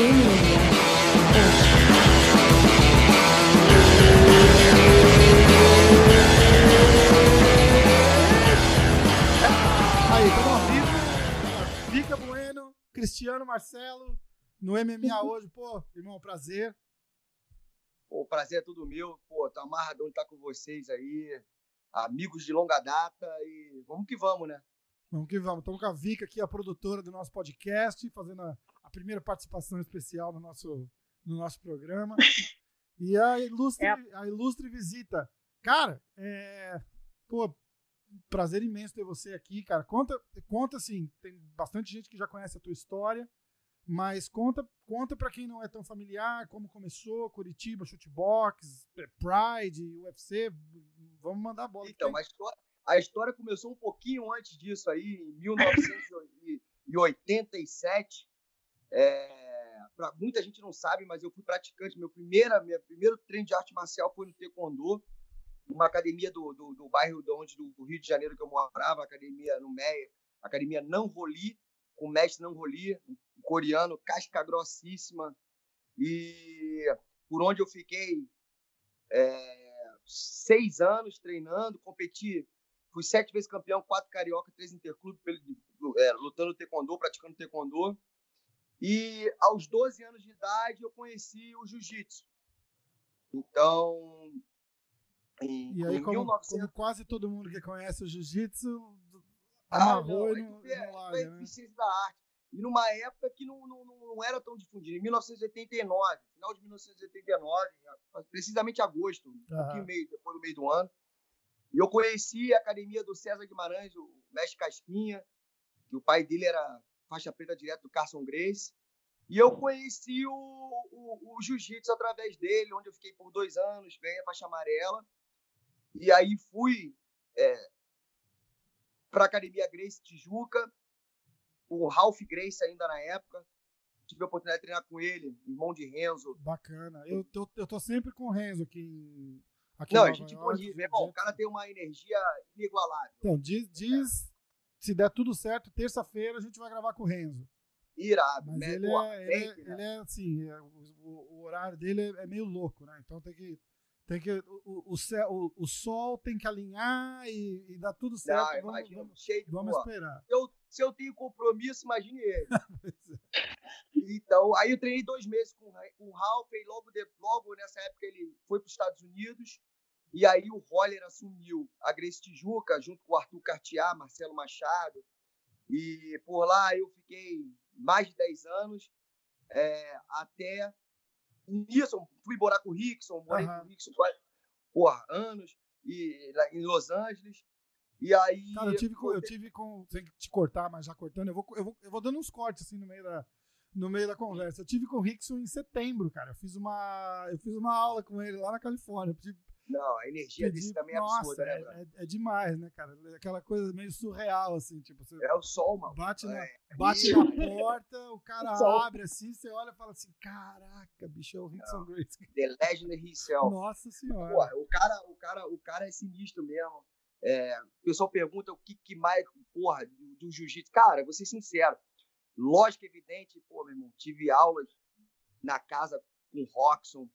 Aí, estamos ao vivo. Fica Bueno, Cristiano Marcelo, no MMA hoje. Pô, irmão, prazer. Pô, o prazer é tudo meu. Pô, tá amarradão de estar com vocês aí. Amigos de longa data e vamos que vamos, né? Vamos que vamos. Estamos com a Vika aqui, a produtora do nosso podcast, fazendo a, a primeira participação especial no nosso, no nosso programa. E a ilustre, É. a ilustre visita. Cara, é, pô, prazer imenso ter você aqui, cara. Conta, conta assim, tem bastante gente que já conhece a tua história, mas conta, conta para quem não é tão familiar, como começou, Curitiba, Shootbox, Pride, UFC, vamos mandar a bola. Então, a história, a história começou um pouquinho antes disso aí, em 1987. É, pra, muita gente não sabe, mas eu fui praticante. Meu, primeira, meu primeiro treino de arte marcial foi no Taekwondo, numa academia do, do, do bairro de onde, do Rio de Janeiro que eu morava, academia no Meia, academia Não Roli, com o mestre Não Roli, um coreano, casca grossíssima. E por onde eu fiquei é, seis anos treinando, competi Fui sete vezes campeão, quatro carioca, três interclubes, é, lutando taekwondo, praticando taekwondo. E aos 12 anos de idade eu conheci o jiu-jitsu. Então, em, E aí, em como, 1900 como quase todo mundo que conhece o jiu-jitsu, Ah, amarrou não, e é não, é- não é larga, né? da arte. E numa época que não, não, não era tão difundido. Em 1989, final de 1989, precisamente agosto, um Aham. pouquinho meio, depois do meio do ano. E eu conheci a academia do César Guimarães, o mestre Casquinha, que o pai dele era faixa preta direto do Carson Grace. E eu conheci o, o, o jiu-jitsu através dele, onde eu fiquei por dois anos, ganhei a faixa amarela. E aí fui para a Academia Grace Tijuca, o Ralph Grace ainda na época. Tive a oportunidade de treinar com ele, irmão de Renzo. Bacana. Eu tô, eu tô sempre com o Renzo aqui em. Aqui Não, a gente né? Bom, o cara tem uma energia inigualável. Então, diz, diz se der tudo certo, terça-feira a gente vai gravar com o Renzo. Irado, Mas né? ele, Porra, é, ele, é, né? ele é assim, é, o, o- horário dele é, é meio louco, né? Então tem que. Tem que o, o, céu- o- o sol tem que alinhar e, e dar tudo certo. Não, vamos imagina, vamos, cheio de vamos boa. esperar. Se eu, se eu tenho compromisso, imagine ele. Então, aí eu treinei dois meses com, com o Ralph, e logo, de- logo nessa época ele foi para os Estados Unidos, e aí o Roller assumiu a Grace Tijuca, junto com o Arthur Cartier, Marcelo Machado, e por lá eu fiquei mais de 10 anos, é, até nisso, fui morar com o Rickson, morei Aham. com o Rickson quase, porra, anos, e, em Los Angeles, e aí... Cara, eu tive com. Eu tive com sem te cortar, mas já cortando, eu vou, eu vou, eu vou dando uns cortes assim no meio da. No meio da conversa. Eu tive com o Rickson em setembro, cara. Eu fiz uma, eu fiz uma aula com ele lá na Califórnia. Eu pedi- Não, a energia desse também é absurda, né, é, Bruno? é- é demais, né, cara? Aquela coisa meio surreal, assim, tipo, você É o sol, mano. bate, na, É, bate e- na porta, o cara Sol. abre assim, você olha e fala assim: caraca, bicho, é o Rickson Grace. The Legend himself. Nossa senhora. Pô, o cara, o cara, o cara é sinistro mesmo. É, o pessoal pergunta o que, que mais, porra, do, do jiu-jitsu. Cara, vou ser sincero. Lógico, evidente, pô, meu irmão, tive aulas na casa com o Roxon,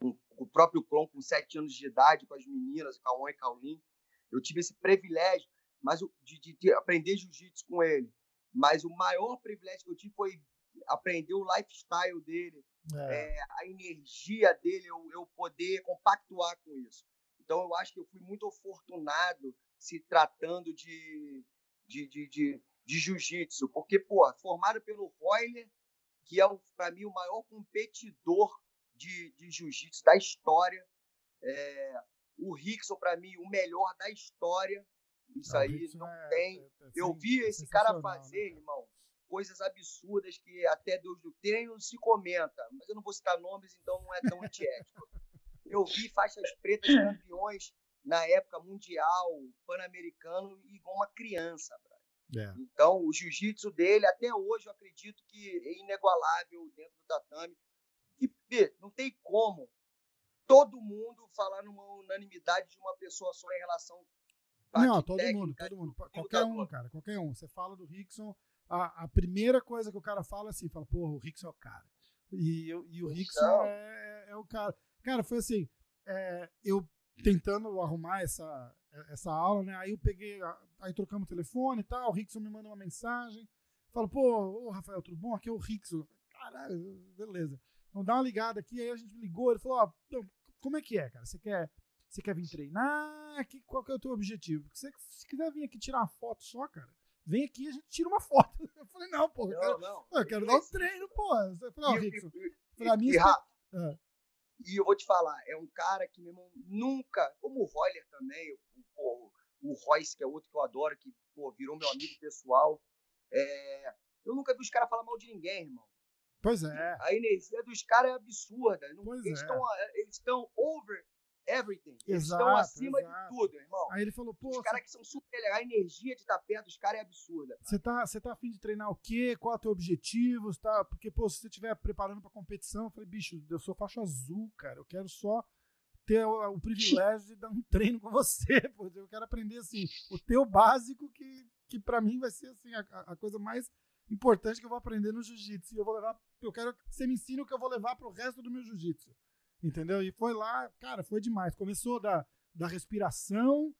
com, com o próprio Kron, com sete anos de idade, com as meninas, Cauã e Caulin. Eu tive esse privilégio mas de, de- de aprender jiu-jitsu com ele. Mas o maior privilégio que eu tive foi aprender o lifestyle dele, É. é, a energia dele, eu, eu poder compactuar com isso. Então, eu acho que eu fui muito afortunado se tratando de, de, de, de, de jiu-jitsu, porque, pô, formado pelo Royler, que é, para mim, o maior competidor de, de jiu-jitsu da história, é, o Rickson, para mim, o melhor da história. Isso Ah, aí não é- tem. é- é Eu vi é esse cara sensacional, né, fazer, cara? irmão, coisas absurdas que até Deus do treino se comenta, mas eu não vou citar nomes, então não é tão antiético. Eu vi faixas pretas campeões na época mundial, pan-americano, igual uma criança. É. Então, o jiu-jitsu dele, até hoje, eu acredito que é inegualável dentro do tatame. E, Pê, não tem como todo mundo falar numa unanimidade de uma pessoa só em relação Não, todo técnica mundo, todo mundo. do Qualquer um, cara, qualquer um. Você fala do Rickson, a, a, primeira coisa que o cara fala é assim, fala, porra, o Rickson é o cara. E, eu, e o Rickson é, é, o cara. Cara, foi assim, é, eu tentando arrumar essa, essa aula, né? Aí eu peguei, aí trocamos o telefone e tal, o Rickson me manda uma mensagem, fala, pô, ô Rafael, tudo bom? Aqui é o Rickson. Caralho, beleza. Então dá uma ligada aqui, aí a gente ligou, ele falou, ó, oh, como é que é, cara? Você quer, você quer vir treinar? Que, qual que é o teu objetivo? Porque você, se quiser vir aqui tirar uma foto só, cara, vem aqui e a gente tira uma foto. Eu falei, não, pô, eu quero, não, não. Eu quero dar um treino, pô. Eu falei, ó, Rickson. Falei, a minha... E, é. e eu vou te falar, é um cara que, meu irmão, nunca, como o Roller também, o, o, o Royce, que é outro que eu adoro, que pô, virou meu amigo pessoal, é, eu nunca vi os caras falar mal de ninguém, irmão. Pois é. A energia dos caras é absurda. Pois eles, é. estão, estão over everything. Eles exato, estão acima exato. de tudo, irmão. Aí ele falou, pô. Os caras que são super legais, a energia de estar perto dos caras é absurda. Você tá, você tá afim de treinar o quê? Qual é o teu objetivo? Tá? Porque, pô, se você estiver preparando pra competição, eu falei, bicho, eu sou faixa azul, cara. Eu quero só ter o, o privilégio de dar um treino com você. Pô. Eu quero aprender, assim, o teu básico, que, que pra mim vai ser, assim, a, a coisa mais importante que eu vou aprender no jiu-jitsu. E eu vou levar, eu quero que você me ensine o que eu vou levar pro resto do meu jiu-jitsu. Entendeu? E foi lá, cara, foi demais. Começou da, da respiração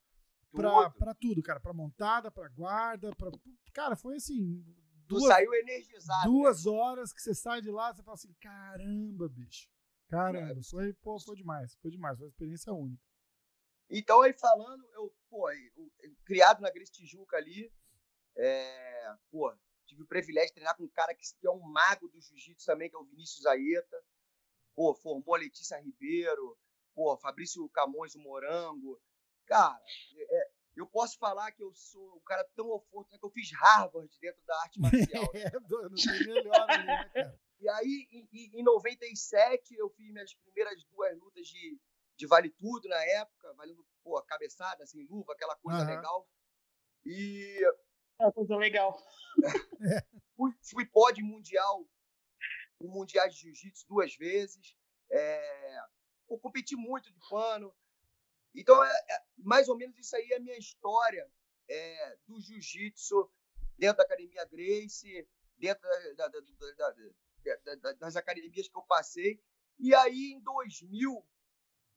pra tudo, cara. Pra montada, pra guarda, pra. Cara, foi assim. Duas, tu saiu energizado. Duas né? horas que você sai de lá, você fala assim: caramba, bicho. Caramba, foi, pô, foi demais. Foi demais. Foi uma experiência única. Então, aí falando, eu, pô, eu, criado na Gris Tijuca ali, é, pô, tive o privilégio de treinar com um cara que, é um mago do jiu-jitsu também, que é o Vinícius Aeta pô, formou a Letícia Ribeiro, pô, Fabrício Camões, o Morango. Cara, é, eu posso falar que eu sou um cara tão oforto, né, que eu fiz Harvard dentro da arte marcial. é, não tem melhor ali, né, cara? E aí, em, em 97, eu fiz minhas primeiras duas lutas de, de vale tudo na época, valendo, pô, cabeçada, assim, luva, aquela coisa uhum. legal. E. É, coisa legal. fui, fui pódio mundial o Mundial de Jiu-Jitsu duas vezes. É, eu competi muito de pano. Então, é, é, mais ou menos isso aí é a minha história é, do Jiu-Jitsu dentro da Academia Grace, dentro da, da, da, das academias que eu passei. E aí, em 2000,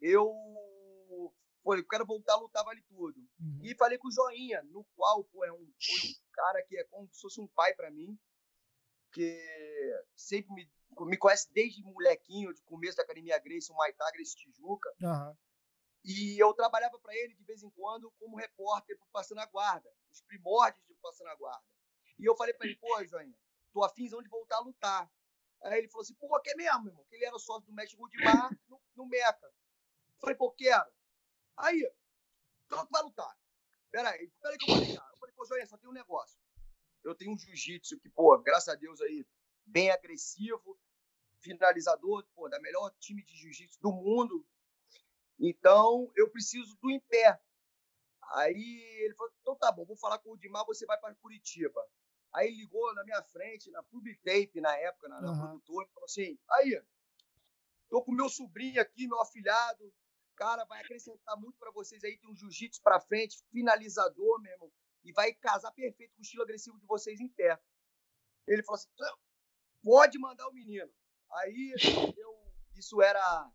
eu falei, eu quero voltar a lutar vale tudo. Uhum. E falei com o Joinha, no qual pô, é um, foi um cara que é como se fosse um pai para mim porque sempre me, me conhece desde molequinho, de começo da Academia Grace, o Maitá Grace Tijuca. Uhum. E eu trabalhava para ele de vez em quando como repórter pro Passando a Guarda, os primórdios de Passando a Guarda. E eu falei para ele, pô, Joinha, tô afinzão de voltar a lutar. Aí ele falou assim, pô, quer mesmo, irmão? Que ele era sócio do mestre Rudimar no, no Meca. Eu falei, pô, quero. Aí, tu vai lutar. Peraí, peraí que eu vou ligar. Eu falei, pô, Joinha, só tem um negócio eu tenho um jiu-jitsu que, pô, graças a Deus aí, bem agressivo, finalizador, pô, da melhor time de jiu-jitsu do mundo. Então, eu preciso do em pé. Aí ele falou: então tá bom, vou falar com o Dimar, você vai para Curitiba. Aí ele ligou na minha frente, na Public Tape, na época, na, uhum. produtora, e falou assim: aí, tô com meu sobrinho aqui, meu afilhado, cara, vai acrescentar muito para vocês aí, tem um jiu-jitsu para frente, finalizador, meu irmão e vai casar perfeito com o estilo agressivo de vocês em pé. Ele falou assim: pode mandar o menino. Aí eu, isso era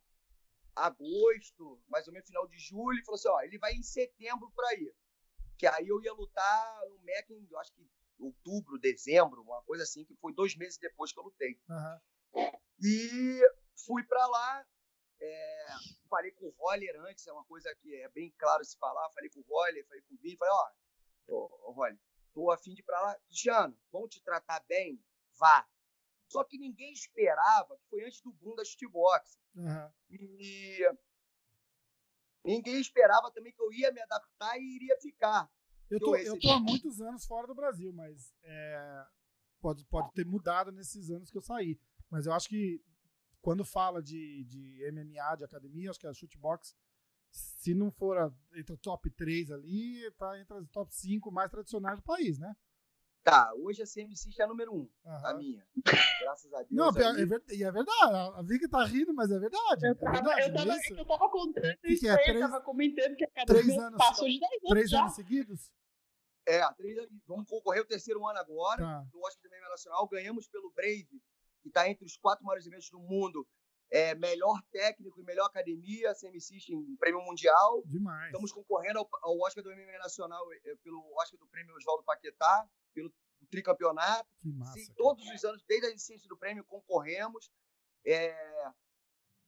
agosto, mais ou menos final de julho, ele falou assim: ó, ele vai em setembro para ir. Que aí eu ia lutar no MEC em, acho que outubro, dezembro, uma coisa assim, que foi dois meses depois que eu lutei. Uhum. E fui para lá, é, falei com o Roller antes, é uma coisa que é bem claro se falar. Falei com o Roller, falei com o Vini, falei: ó, ô Rony, tô afim de ir pra lá. Cristiano, vão te tratar bem? Vá. Só que ninguém esperava, que foi antes do boom da shootbox. Uhum. E ninguém esperava também que eu ia me adaptar e iria ficar. Eu tô, eu tô há muitos anos fora do Brasil, mas é, pode, pode ter mudado nesses anos que eu saí. Mas eu acho que quando fala de, de MMA, de academia, acho que a shootbox se não for a, entre o top 3 ali, tá entre as top 5 mais tradicionais do país, né? Tá, hoje a CMC já é número 1, um, uhum. a minha. Graças a Deus. Não, é, ver, e é verdade. A Vicky tá rindo, mas é verdade. Eu tava, é verdade, eu tava, eu tava contando que isso é, aí, três, eu tava comentando que a três anos, passou de 10 anos. Três já. anos seguidos? É, três, vamos concorrer o terceiro ano agora, Tá. no Oscar do MMA Nacional. Ganhamos pelo Brave, que está entre os quatro maiores eventos do mundo. É, melhor técnico e melhor academia, CM System, prêmio mundial. Demais. Estamos concorrendo ao, ao Oscar do MMA Nacional eh, pelo Oscar do Prêmio Oswaldo Paquetá, pelo tricampeonato. Que massa. Sim, todos os anos, desde a licença do prêmio, concorremos. É,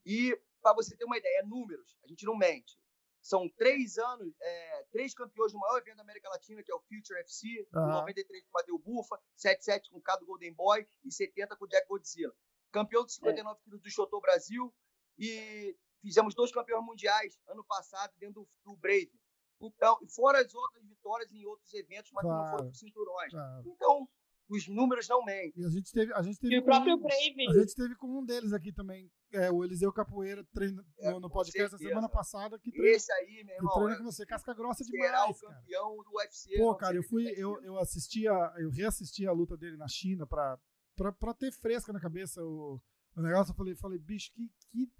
E, para você ter uma ideia, números, a gente não mente. São três anos, é, três campeões do maior evento da América Latina, que é o Future FC, Aham. 93 com o Mateu Bufa, 77 com o Cado Golden Boy e 70 com o Jack Godzilla. Campeão de 59 quilos do Chotô Brasil e fizemos dois campeões mundiais ano passado dentro do, do Brave. Então, e fora as outras vitórias em outros eventos, mas que não Claro. foram cinturões. Claro. Então, os números não mentem. E a gente teve, a gente teve E o próprio um- Brave. A gente teve com um deles aqui também, é, o Eliseu Capoeira, treina, É, no, podcast da certeza. semana passada, que treina, Esse aí, meu que irmão, treina é- com você, casca grossa será o demais, cara. campeão do UFC. Pô, cara, eu fui, se eu, eu assistia, eu reassisti a luta dele na China pra, pra, pra ter fresca na cabeça o, o negócio. Eu falei, falei, bicho, que, que,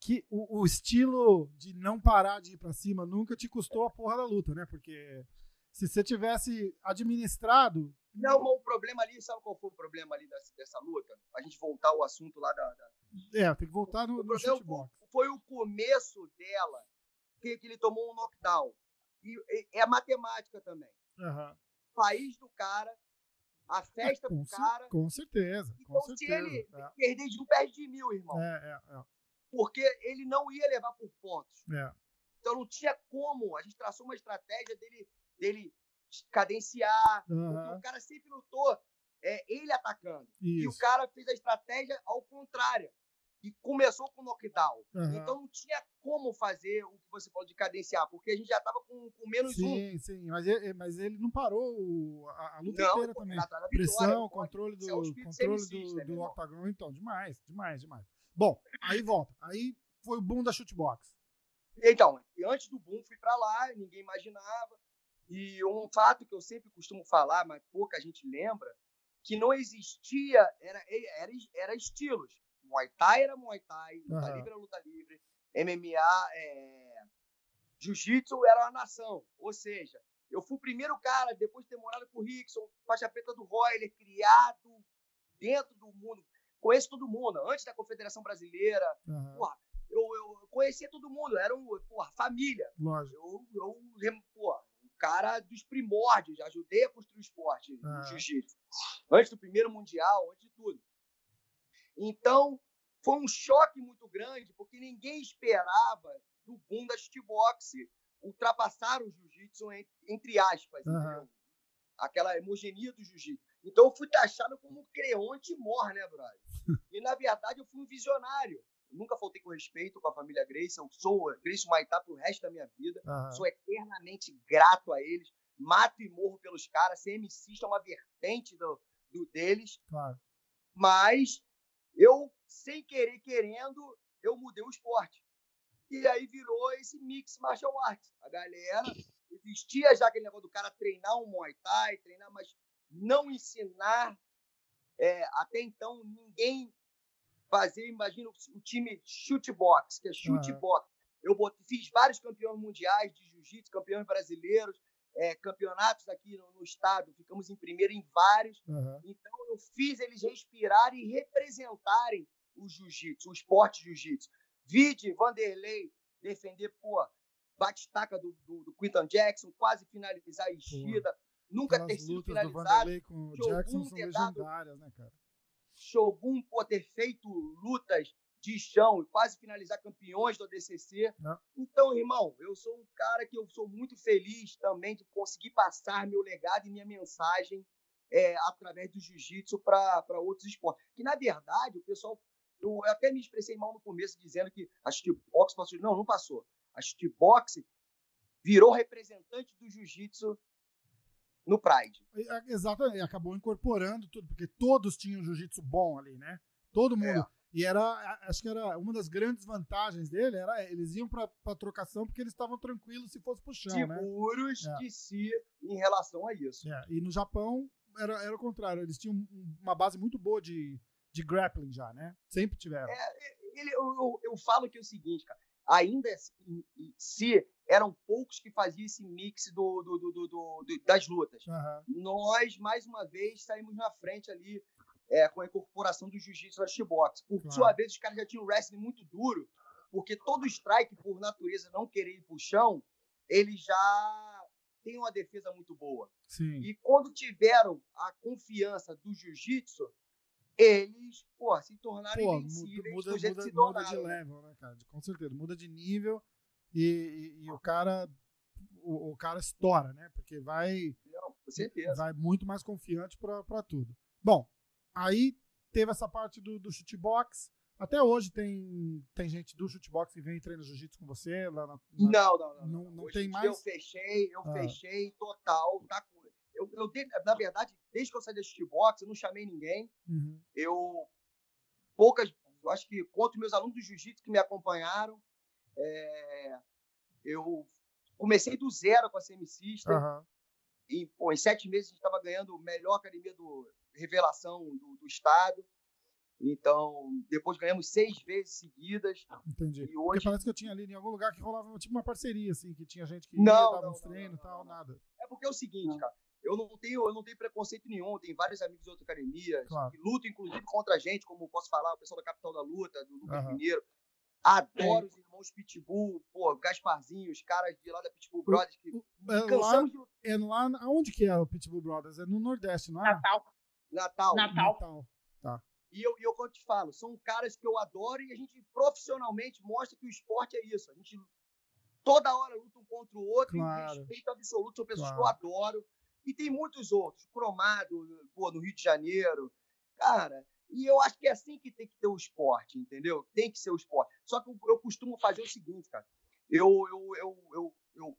que o, o estilo de não parar de ir pra cima nunca te custou a porra da luta, né? Porque se você tivesse administrado. Não, mas o problema ali, sabe qual foi o problema ali dessa, dessa luta? A gente voltar ao assunto lá da. da- É, tem que voltar no, no shootbox. foi, o começo dela, que, que ele tomou um knockdown. E, e- é matemática também. Aham. País do cara, a festa com, do cer- cara. com certeza, com Então, se certeza. ele É, perder de um, perde de mil, irmão. é, é, Porque ele não ia levar por pontos. é, é. Então não tinha como. A gente traçou uma estratégia dele, dele cadenciar. Porque Aham. o cara sempre lutou é, ele atacando. E o Isso. cara fez a estratégia ao contrário. E começou com knockdown. Aham. Então não tinha como fazer o que você falou de cadenciar, porque a gente já estava com, com menos um. Sim, sim, mas ele, mas ele não parou o- a, a luta Não, inteira também. vitória, Pressão, pô. controle do, Isso é o controle do, né, do octagon, então, demais, demais, demais. Bom, aí volta. Aí foi o boom da shootbox. Então, antes do boom, fui para lá, ninguém imaginava. E um fato que eu sempre costumo falar, mas pouca gente lembra, que não existia, era, era, era estilos. Muay Thai era Muay Thai, luta Aham. livre era luta livre, MMA, é, Jiu-Jitsu era uma nação. Ou seja, eu fui o primeiro cara, depois de ter morado com o Rickson, faixa preta do Royler, criado dentro do mundo. Conheço todo mundo, antes da Confederação Brasileira, Aham, Porra, eu, eu conhecia todo mundo, era um, porra, família. lógico. Eu, eu um cara dos primórdios, ajudei a construir o esporte, Ah. jiu-jitsu. Antes do primeiro mundial, antes de tudo. Então, foi um choque muito grande, porque ninguém esperava do boom da shootbox ultrapassar o jiu-jitsu, en- entre aspas, entendeu? Aquela hemogenia do jiu-jitsu. Então, eu fui taxado como creonte mor, né, brother? E, na verdade, eu fui um visionário. Nunca faltei com respeito com a família Grace. Eu sou Grace Maitá pro resto da minha vida. Aham. Sou eternamente grato a eles. Mato e morro pelos caras. Ser MCista é uma vertente do, do- deles. Claro. Mas eu, sem querer, querendo, eu mudei o esporte. E aí virou esse mix martial arts. A galera existia já aquele negócio do cara treinar um Muay Thai, treinar, mas não ensinar. é, até então, ninguém fazia, imagina o, time shootbox, que é shootbox. Eu botei- fiz vários campeões mundiais de jiu-jitsu, campeões brasileiros, é, campeonatos aqui no, no estado, ficamos em primeiro em vários. Aham. Então eu fiz eles respirarem e representarem o jiu-jitsu, o esporte jiu-jitsu. Vide Vanderlei defender, pô, bate-taca do, do, do Quinton Jackson, quase finalizar a Ishida, nunca ter Aquelas sido lutas do finalizado. Vanderlei com o Jackson são ter legendárias, né, cara? Shogun pô, ter feito lutas de chão e quase finalizar campeões do ADCC. Não. Então, irmão, eu sou um cara que eu sou muito feliz também de conseguir passar meu legado e minha mensagem é, através do jiu-jitsu para outros esportes. Que, na verdade, o pessoal. Eu até me expressei mal no começo dizendo que a shootbox passou. Não, não passou. A shootbox virou representante do jiu-jitsu no Pride. E, Exatamente, acabou incorporando tudo, porque todos tinham jiu-jitsu bom ali, né? Todo mundo. E era, acho que era uma das grandes vantagens dele, era eles iam pra, pra trocação porque eles estavam tranquilos se fosse pro chão, né? seguros É. de si em relação a isso. É, e no Japão era, era o contrário, eles tinham um- uma base muito boa de, de grappling já, né? Sempre tiveram. É, ele, eu, eu, eu falo que é o seguinte, cara. Ainda assim, se eram poucos que faziam esse mix do, do, do, do das lutas. Uhum. Nós, mais uma vez, saímos na frente ali é, com a incorporação do jiu-jitsu ao boxe. Por claro. sua vez, os caras já tinham um wrestling muito duro, porque todo strike, por natureza, não querer ir pro chão, ele já tem uma defesa muito boa. Sim. E quando tiveram a confiança do jiu-jitsu, eles, pô, se tornaram pô, invencíveis muda, muda, muda, muda de level, né, cara? Com certeza, muda de nível e, e, e o cara o, o, cara estoura, né? Porque vai Não, com certeza. vai muito mais confiante para tudo. Bom, aí teve essa parte do, do chutebox. Até hoje tem, tem gente do chutebox que vem treinar jiu-jitsu com você lá na, na, não, não, não, não, não tem mais. Eu fechei, eu ah. fechei total, tá eu, eu na verdade, desde que eu saí da chutebox, eu não chamei ninguém. Uhum. Eu poucas, eu acho que conto meus alunos do jiu-jitsu que me acompanharam, é, eu comecei do zero com a CM System. Uhum. E, pô, em sete meses a gente estava ganhando a melhor academia do revelação do, do, estado. Então, depois ganhamos seis vezes seguidas. Entendi. E hoje... Porque parece que eu tinha ali em algum lugar que rolava tipo uma parceria, assim, que tinha gente que não, ia, dava uns treinos e tal, nada. É porque é o seguinte, não. cara. Eu não tenho, eu não tenho preconceito nenhum. Tem vários amigos de outras academias claro. que lutam, inclusive, contra a gente, como posso falar, o pessoal da Capital da Luta, do Lucas uhum. Mineiro. Adoro é. os irmãos Pitbull, pô, Gasparzinho, os caras de lá da Pitbull Brothers. Que é, lá, de... é lá, aonde que é o Pitbull Brothers? É no Nordeste, não é? Natal. Natal. Natal. Natal. Tá. E eu, e eu, eu te falo, são caras que eu adoro e a gente profissionalmente mostra que o esporte é isso. A gente toda hora luta um contra o outro, claro. em respeito absoluto, são pessoas claro. que eu adoro. E tem muitos outros, Cromado, pô, no Rio de Janeiro. Cara, e eu acho que é assim que tem que ter o esporte, entendeu? Tem que ser o esporte. Só que eu, eu costumo fazer o seguinte, cara. Eu, eu, eu, eu, eu,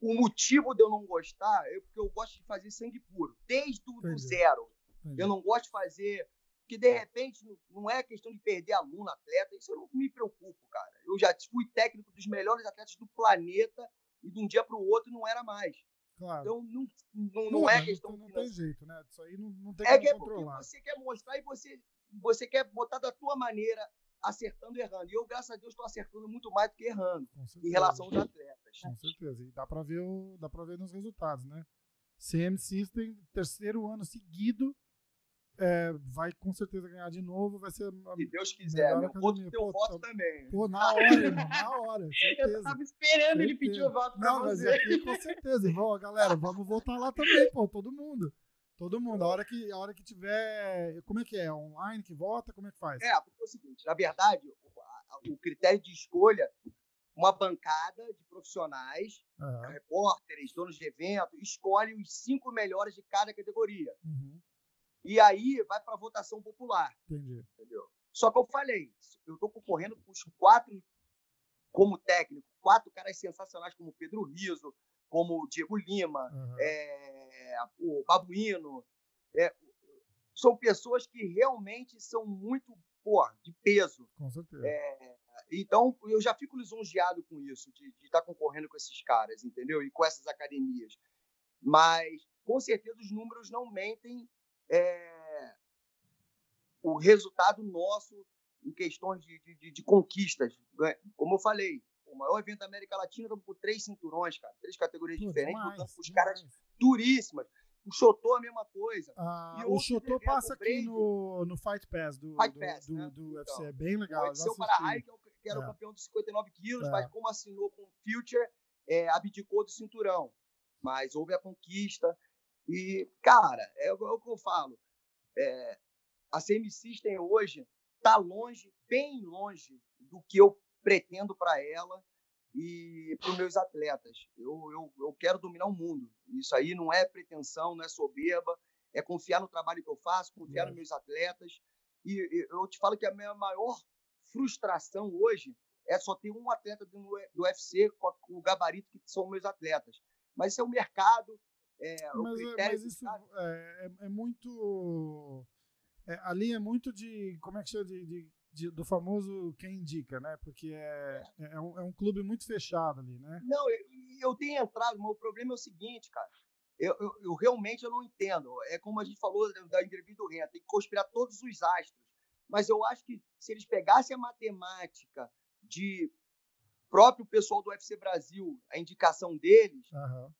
o motivo de eu não gostar é porque eu gosto de fazer sangue puro, desde o zero. Entendi. Eu não gosto de fazer. Porque, de repente, não é questão de perder aluno, atleta. Isso eu não me preocupo, cara. Eu já fui técnico dos melhores atletas do planeta e de um dia para o outro não era mais. Claro. Então não, não, não, é questão. Não, não tem jeito, né? Isso aí não, não tem é como é controlar. Porque você quer mostrar e você, você quer botar da tua maneira, acertando e errando. E eu, graças a Deus, estou acertando muito mais do que errando em relação aos atletas. Com certeza. E dá para ver, o, dá ver nos resultados, né? CM System, terceiro ano seguido, é, vai com certeza ganhar de novo, vai ser Se Deus quiser, meu voto teu voto tá, também. Pô, na hora, irmão, na hora, certeza. Eu tava esperando certeza. ele pedir o voto pra Não, você. Mas aqui, com certeza, irmão, galera, vamos voltar lá também, pô, todo mundo. Todo mundo, a hora que, a hora que tiver, como é que é, online que vota, como é que faz? É, porque é o seguinte, na verdade, o, o critério de escolha, uma bancada de profissionais, uhum. repórteres, donos de evento, escolhe os cinco melhores de cada categoria. Uhum. E aí vai para votação popular. Entendi. Entendeu? Só que eu falei, eu estou concorrendo com os quatro, como técnico, quatro caras sensacionais, como Pedro Riso, como o Diego Lima, uhum. é, o Babuíno. É, são pessoas que realmente são muito pô, de peso. Com certeza. É, então, eu já fico lisonjeado com isso, de, de estar tá concorrendo com esses caras, entendeu? E com essas academias. Mas, com certeza, os números não mentem é, o resultado nosso em questões de, de, de, conquistas. Né? Como eu falei, o maior evento da América Latina, estamos com três cinturões, cara, três categorias Pô, diferentes, lutando com os caras duríssimas. O Chotô a mesma coisa. Ah, o Chotô passa aqui no, no Fight Pass do, Fight Pass, do, né? do, do UFC. Então, é bem legal. O seu para que, que era é. o campeão dos 59 quilos, é. mas como assinou com o Future, é, abdicou do cinturão. Mas houve a conquista. E, cara, é, é o que eu falo. É, a CM System hoje está longe, bem longe do que eu pretendo para ela e para os meus atletas. Eu, eu, eu quero dominar o mundo. Isso aí não é pretensão, não é soberba, é confiar no trabalho que eu faço, confiar é. nos meus atletas. E, e eu te falo que a minha maior frustração hoje é só ter um atleta do, do UFC com, com o gabarito que são meus atletas. Mas isso é o mercado, é, mas, é, mas isso é, é, é, muito. É, ali é muito de. Como é que chama? De, de, de, do famoso quem indica, né? Porque é, é, é, um, é um clube muito fechado ali, né? Não, eu, eu tenho entrado, mas o problema é o seguinte, cara. Eu, eu, eu, realmente eu não entendo. É como a gente falou da entrevista do Ren, tem que conspirar todos os astros. Mas eu acho que se eles pegassem a matemática de próprio pessoal do UFC Brasil, a indicação deles, Aham,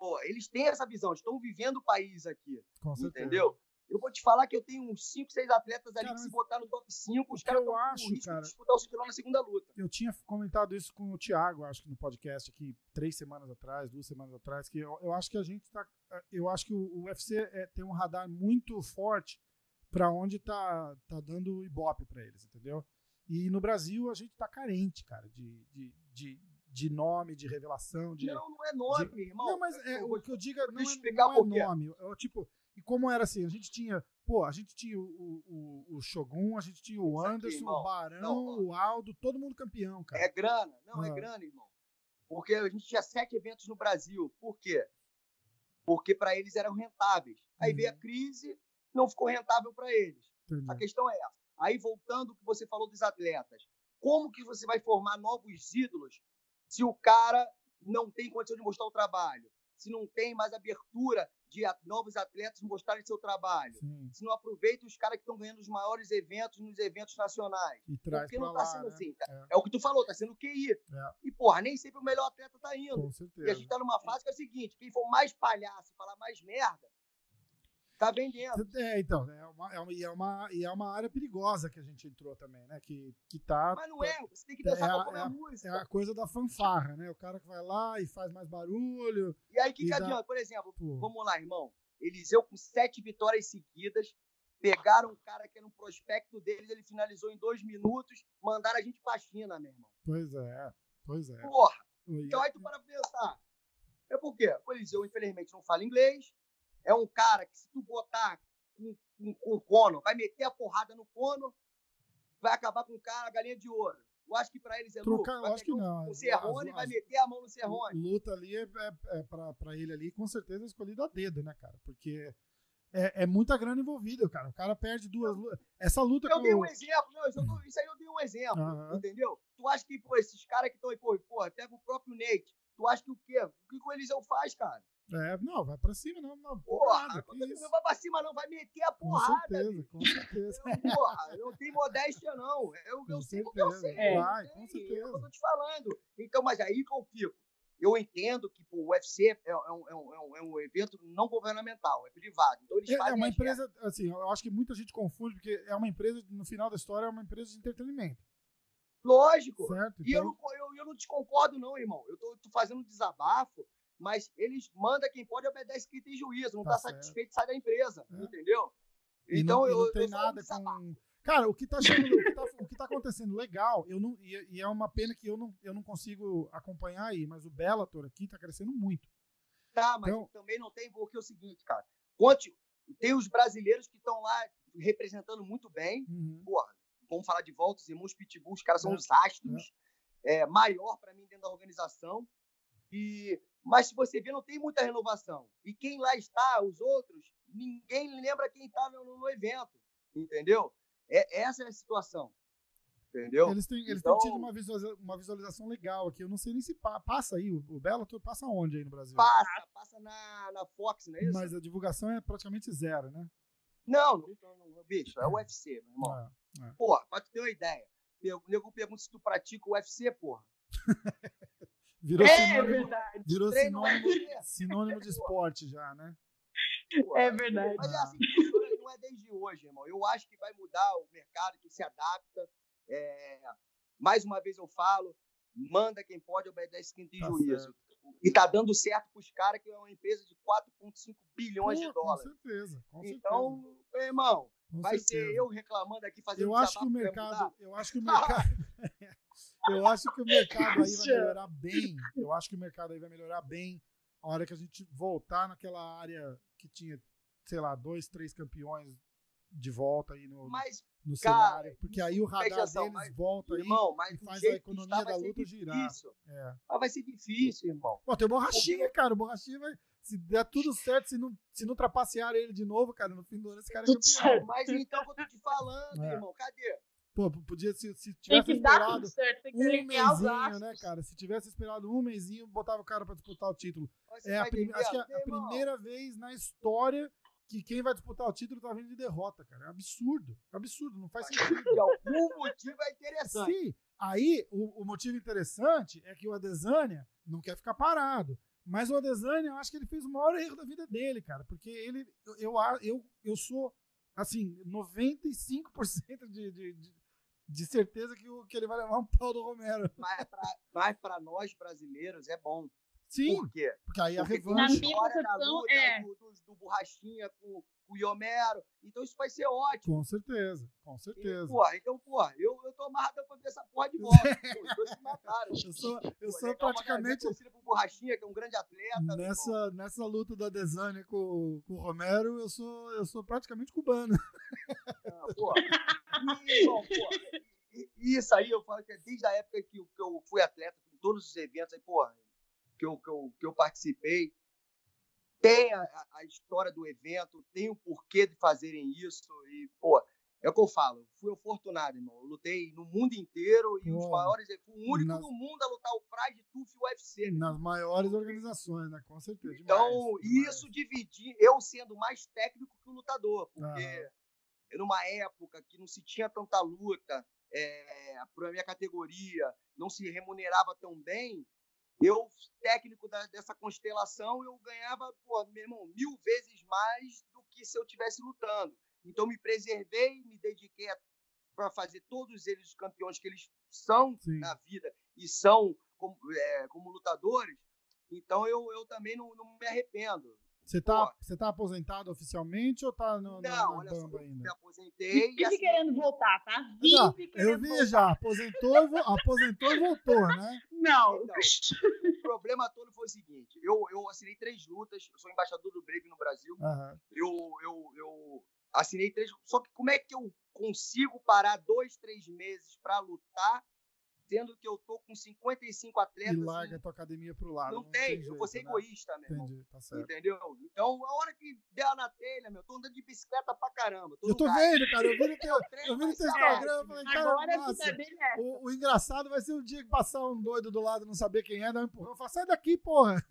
pô, eles têm essa visão, estão vivendo o país aqui, com certeza. entendeu? Eu vou te falar que eu tenho uns 5, 6 atletas ali Cara, que se botar no top 5, os caras estão com risco cara- de disputar o cinturão na segunda luta. Eu tinha comentado isso com o Thiago, acho que no podcast aqui, três semanas atrás, duas semanas atrás, que eu, eu acho que a gente tá. Eu acho que o, o UFC é- tem um radar muito forte para onde tá, tá dando ibope para eles, entendeu? E no Brasil a gente tá carente, cara, de, de, de, de nome, de revelação, de. Não, não é nome, irmão. Não, mas é, o que eu digo é- não é, não é por quê. nome. Eu, tipo, e como era assim, a gente tinha, pô, a gente tinha o, o, o- o Shogun, a gente tinha o aqui, Anderson, irmão. o Barão, Não, o Aldo, todo mundo campeão, cara. É grana. Não, é Ah. grana, irmão. Porque a gente tinha sete eventos no Brasil. Por quê? Porque para eles eram rentáveis. Aí Uhum. veio a crise, não ficou rentável para eles. Entendi. A questão é essa. Aí, voltando ao que você falou dos atletas. Como que você vai formar novos ídolos se o cara não tem condição de mostrar o trabalho? Se não tem mais abertura de novos atletas mostrarem seu trabalho? Sim, Se não aproveita os caras que estão ganhando os maiores eventos nos eventos nacionais? e traz Porque não lá, tá sendo né? assim. É, É o que tu falou, tá sendo QI. E, porra, nem sempre o melhor atleta tá indo. com E a gente tá numa fase que é o seguinte: quem for mais palhaço e falar mais merda, tá vendendo. É, então, é uma, é, uma, e é, uma, e é uma área perigosa que a gente entrou também, né? Que, que tá. Mas não é, você tem que É dançar a- conforme é a, música. É a coisa da fanfarra, né? O cara que vai lá e faz mais barulho. E aí, o que, que dá- adianta? Por exemplo, Pô, vamos lá, irmão. Eliseu com sete vitórias seguidas. Pegaram um cara que era um prospecto deles, ele finalizou em dois minutos, mandaram a gente pra China, meu irmão. pois é, pois é. Porra, então aí tu para pensar. É por quê? O Eliseu, infelizmente, não fala inglês. É um cara que, se tu botar com, com, com o Conor, vai meter a porrada no Conor, vai acabar com o cara, a galinha de ouro. Eu acho que pra eles é Trocar, lucro. eu Vai acho que não. O Serrone As- vai as- meter a mão no Serrone. luta ali é, é, é pra, pra ele ali, com certeza, escolhido a dedo, né, cara? Porque é, é muita grana envolvida, cara. O cara perde duas lutas. Essa luta Eu com dei o- um exemplo, não, isso, eu isso aí eu dei um exemplo, Aham. entendeu? Tu acha que, pô, esses caras que estão aí, pô, pô, pega o próprio Nate, tu acha que o quê? O que, que o Eliseu faz, cara? É, não, vai pra cima, não. não Porra, nada, que não vai pra cima não, vai meter a Com porrada, certeza, bicho. com certeza. Eu, porra, não tem modéstia, não. Eu, eu Com sei eu certeza. sei. Vai, eu com certeza. É o que eu tô te falando. Então, mas aí que eu fico. Eu entendo que pô, o UFC é, é um, é, um, é um- é um evento não governamental, é privado. Então eles É, é fazem uma as empresa, assim, eu acho que muita gente confunde, porque é uma empresa, no final da história, é uma empresa de entretenimento. Lógico. Certo? E eu Então, não, eu, eu não desconcordo, não, irmão. Eu tô, tô fazendo um desabafo, mas eles mandam quem pode obedece quem tem juízo. Não Tá tá, satisfeito, sai da empresa. É. Entendeu? e Então não, eu, não eu tem falando nada com. Cara, o que tá, chegando, o, que tá, o que tá acontecendo legal, eu não, e, e é uma pena que eu não, eu não consigo acompanhar aí, mas o Bellator aqui tá crescendo muito. Tá, mas Então- também não tem porque é o seguinte, cara. Conte, tem os brasileiros que estão lá representando muito bem. Uhum. Porra, vamos falar de volta, os irmãos Pitbull, os caras são É, os astros. É. maior para mim dentro da organização. E mas se você ver, não tem muita renovação. E quem lá está, os outros, ninguém lembra quem está no, no evento. Entendeu? É, essa é a situação. Entendeu? Eles têm, eles Então- têm tido uma, visualiza- uma visualização legal aqui. Eu não sei nem se pa- passa aí. O, o Bellator passa onde aí no Brasil? Passa, passa na, na Fox, não é isso? Mas a divulgação é praticamente zero, né? Não, não, não, não, bicho, é o UFC, meu irmão. É. Porra, pra tu ter uma ideia. O nego pergunta se tu pratica o UFC, porra. Virou É sinônimo, verdade. virou Treino é sinônimo, sinônimo de esporte já, né? Porra. É verdade. Mas é assim não é desde hoje, irmão. Eu acho que vai mudar o mercado, que se adapta. É, Mais uma vez eu falo, manda quem pode, obedece quem tem Tá juízo. E tá dando certo pros caras, que é uma empresa de 4,5 bilhões de Pô, Com dólares. certeza, com Então, meu irmão, certeza. com vai certeza. ser eu reclamando aqui, fazendo Eu acho que o mercado, eu acho que o mercado, eu acho que o mercado aí vai melhorar bem. Eu acho que o mercado aí vai melhorar bem a hora que a gente voltar naquela área que tinha, sei lá, dois, três campeões de volta aí no, Mas, no cara, cenário, porque aí o radar deles mas, volta aí. irmão, mas e faz a economia está, da luta girar. É. Ah, vai ser difícil, irmão. Pô, tem o Borrachinha, cara. O Borrachinha vai. Se der tudo certo, se não, se não trapacear ele de novo, cara, no fim do ano esse cara é campeão. Mas então, que eu tô te falando, É. irmão, cadê? Pô, podia, se, se tivesse esperado certo, um gastos. né, cara? Se tivesse esperado um mêsinho, botava o cara pra disputar o título. Você É a tá prim- acho que é a primeira vez na história que quem vai disputar o título tá vindo de derrota, cara. É absurdo. É absurdo, não faz sentido. De algum motivo é interessante. Sim, Aí, o, o motivo interessante é que o Adesanya não quer ficar parado. Mas o Adesanya, eu acho que ele fez o maior erro da vida dele, cara. Porque ele, eu, eu, eu, eu sou, assim, 95% de, de, de, de certeza que, o, que ele vai levar um pau do Romero. Mas pra nós brasileiros é bom. Sim, Por quê? porque aí a Porque tem Na revanche. minha da concepção, luta é. do, do, do Borrachinha com, com o Iomero. Então isso vai ser ótimo. Com certeza, com E, certeza. porra, então, porra, eu, eu tô amarrado pra ver essa porra de volta. Pô, Os dois se mataram. Eu sou, eu Pô, sou legal pra praticamente pro Borrachinha, que é um grande atleta. irmão. nessa, nessa luta do Adesanya com, com o Romero, eu sou, eu sou praticamente cubano. Ah, porra. E, bom, porra, e- e isso aí eu falo que é desde a época que, eu- que eu fui atleta, em todos os eventos aí, porra, que eu, que eu, que eu participei, tem a, a- a história do evento, tem o porquê de fazerem isso. E, pô, é o que eu falo, fui afortunado, irmão. Eu lutei no mundo inteiro e os maiores. Fui o único nas- no mundo a lutar o Pride, TUF e o UFC. né? Nas maiores organizações, né? Com certeza. Então, demais, demais. isso dividir, eu sendo mais técnico que o lutador, porque Aham. numa época que não se tinha tanta luta, é, para minha categoria, não se remunerava tão bem, eu, técnico da- dessa constelação, eu ganhava, pô, meu irmão, mil vezes mais do que se eu tivesse lutando. Então, me preservei, me dediquei para fazer todos eles os campeões que eles são Sim. na vida e são como, é, como lutadores. Então, eu, eu também não, não me arrependo. Você tá, você tá aposentado oficialmente ou tá no, Não, na olha só, bamba eu ainda? me aposentei. Vive assim, querendo voltar, tá? Não, Vive eu querendo vi voltar. já, aposentou, e vo- aposentou e voltou, né? Não, Então, o problema todo foi o seguinte: eu, eu assinei três lutas, eu sou embaixador do Brave no Brasil. Aham. Eu, eu, eu assinei três. Só que como é que eu consigo parar dois, três meses para lutar, sendo que eu tô com 55 E atletas? larga a tua academia pro lado. não, tem, eu jeito, vou ser né? egoísta, meu irmão. Entendi, tá certo. Entendeu? Então, a hora que der na telha, meu, tô andando de bicicleta pra caramba. Eu no tô vendo, cara, eu vi no teu, eu vi no teu Instagram, eu falei, cara, nossa, o, o engraçado vai ser o dia que passar um doido do lado e não saber quem é, dar um empurrão, falar, sai daqui, porra.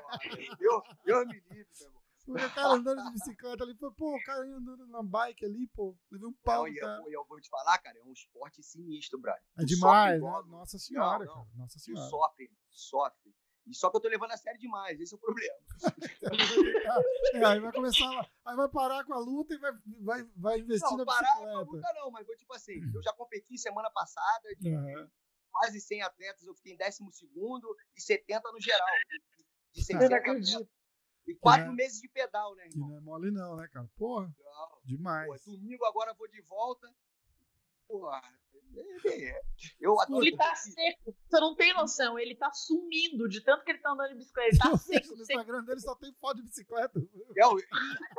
Porra, Deus, Deus me livre, meu o cara andando de bicicleta ali, foi, pô, o cara andando na bike ali, pô, levei um pau, Não, e cara. eu, eu vou te falar, cara, é um esporte sinistro, brother. É Tu demais, sofre né? Nossa senhora, Não, não. cara, nossa Tu senhora. sofre, irmão, sofre. E só que eu tô levando a sério demais, esse é o problema. É, aí vai começar aí vai parar com a luta e vai, vai, vai investir Não, na parar com a bicicleta. luta não, mas vou tipo assim, eu já competi semana passada, de Aham. quase 100 atletas, eu fiquei em 12º e 70 no geral. De Eu 60 não acredito. atletas. E quatro né? meses de pedal, né, Que irmão? não é mole não, né, cara? Porra, Não, demais. pô, domingo agora eu vou de volta. Porra, é, é, eu adoro Ele tá seco. Você não tem noção. Ele tá sumindo de tanto que ele tá andando de bicicleta. Ele tá Eu seco, no seco. Instagram dele só tem foto de bicicleta. Eu,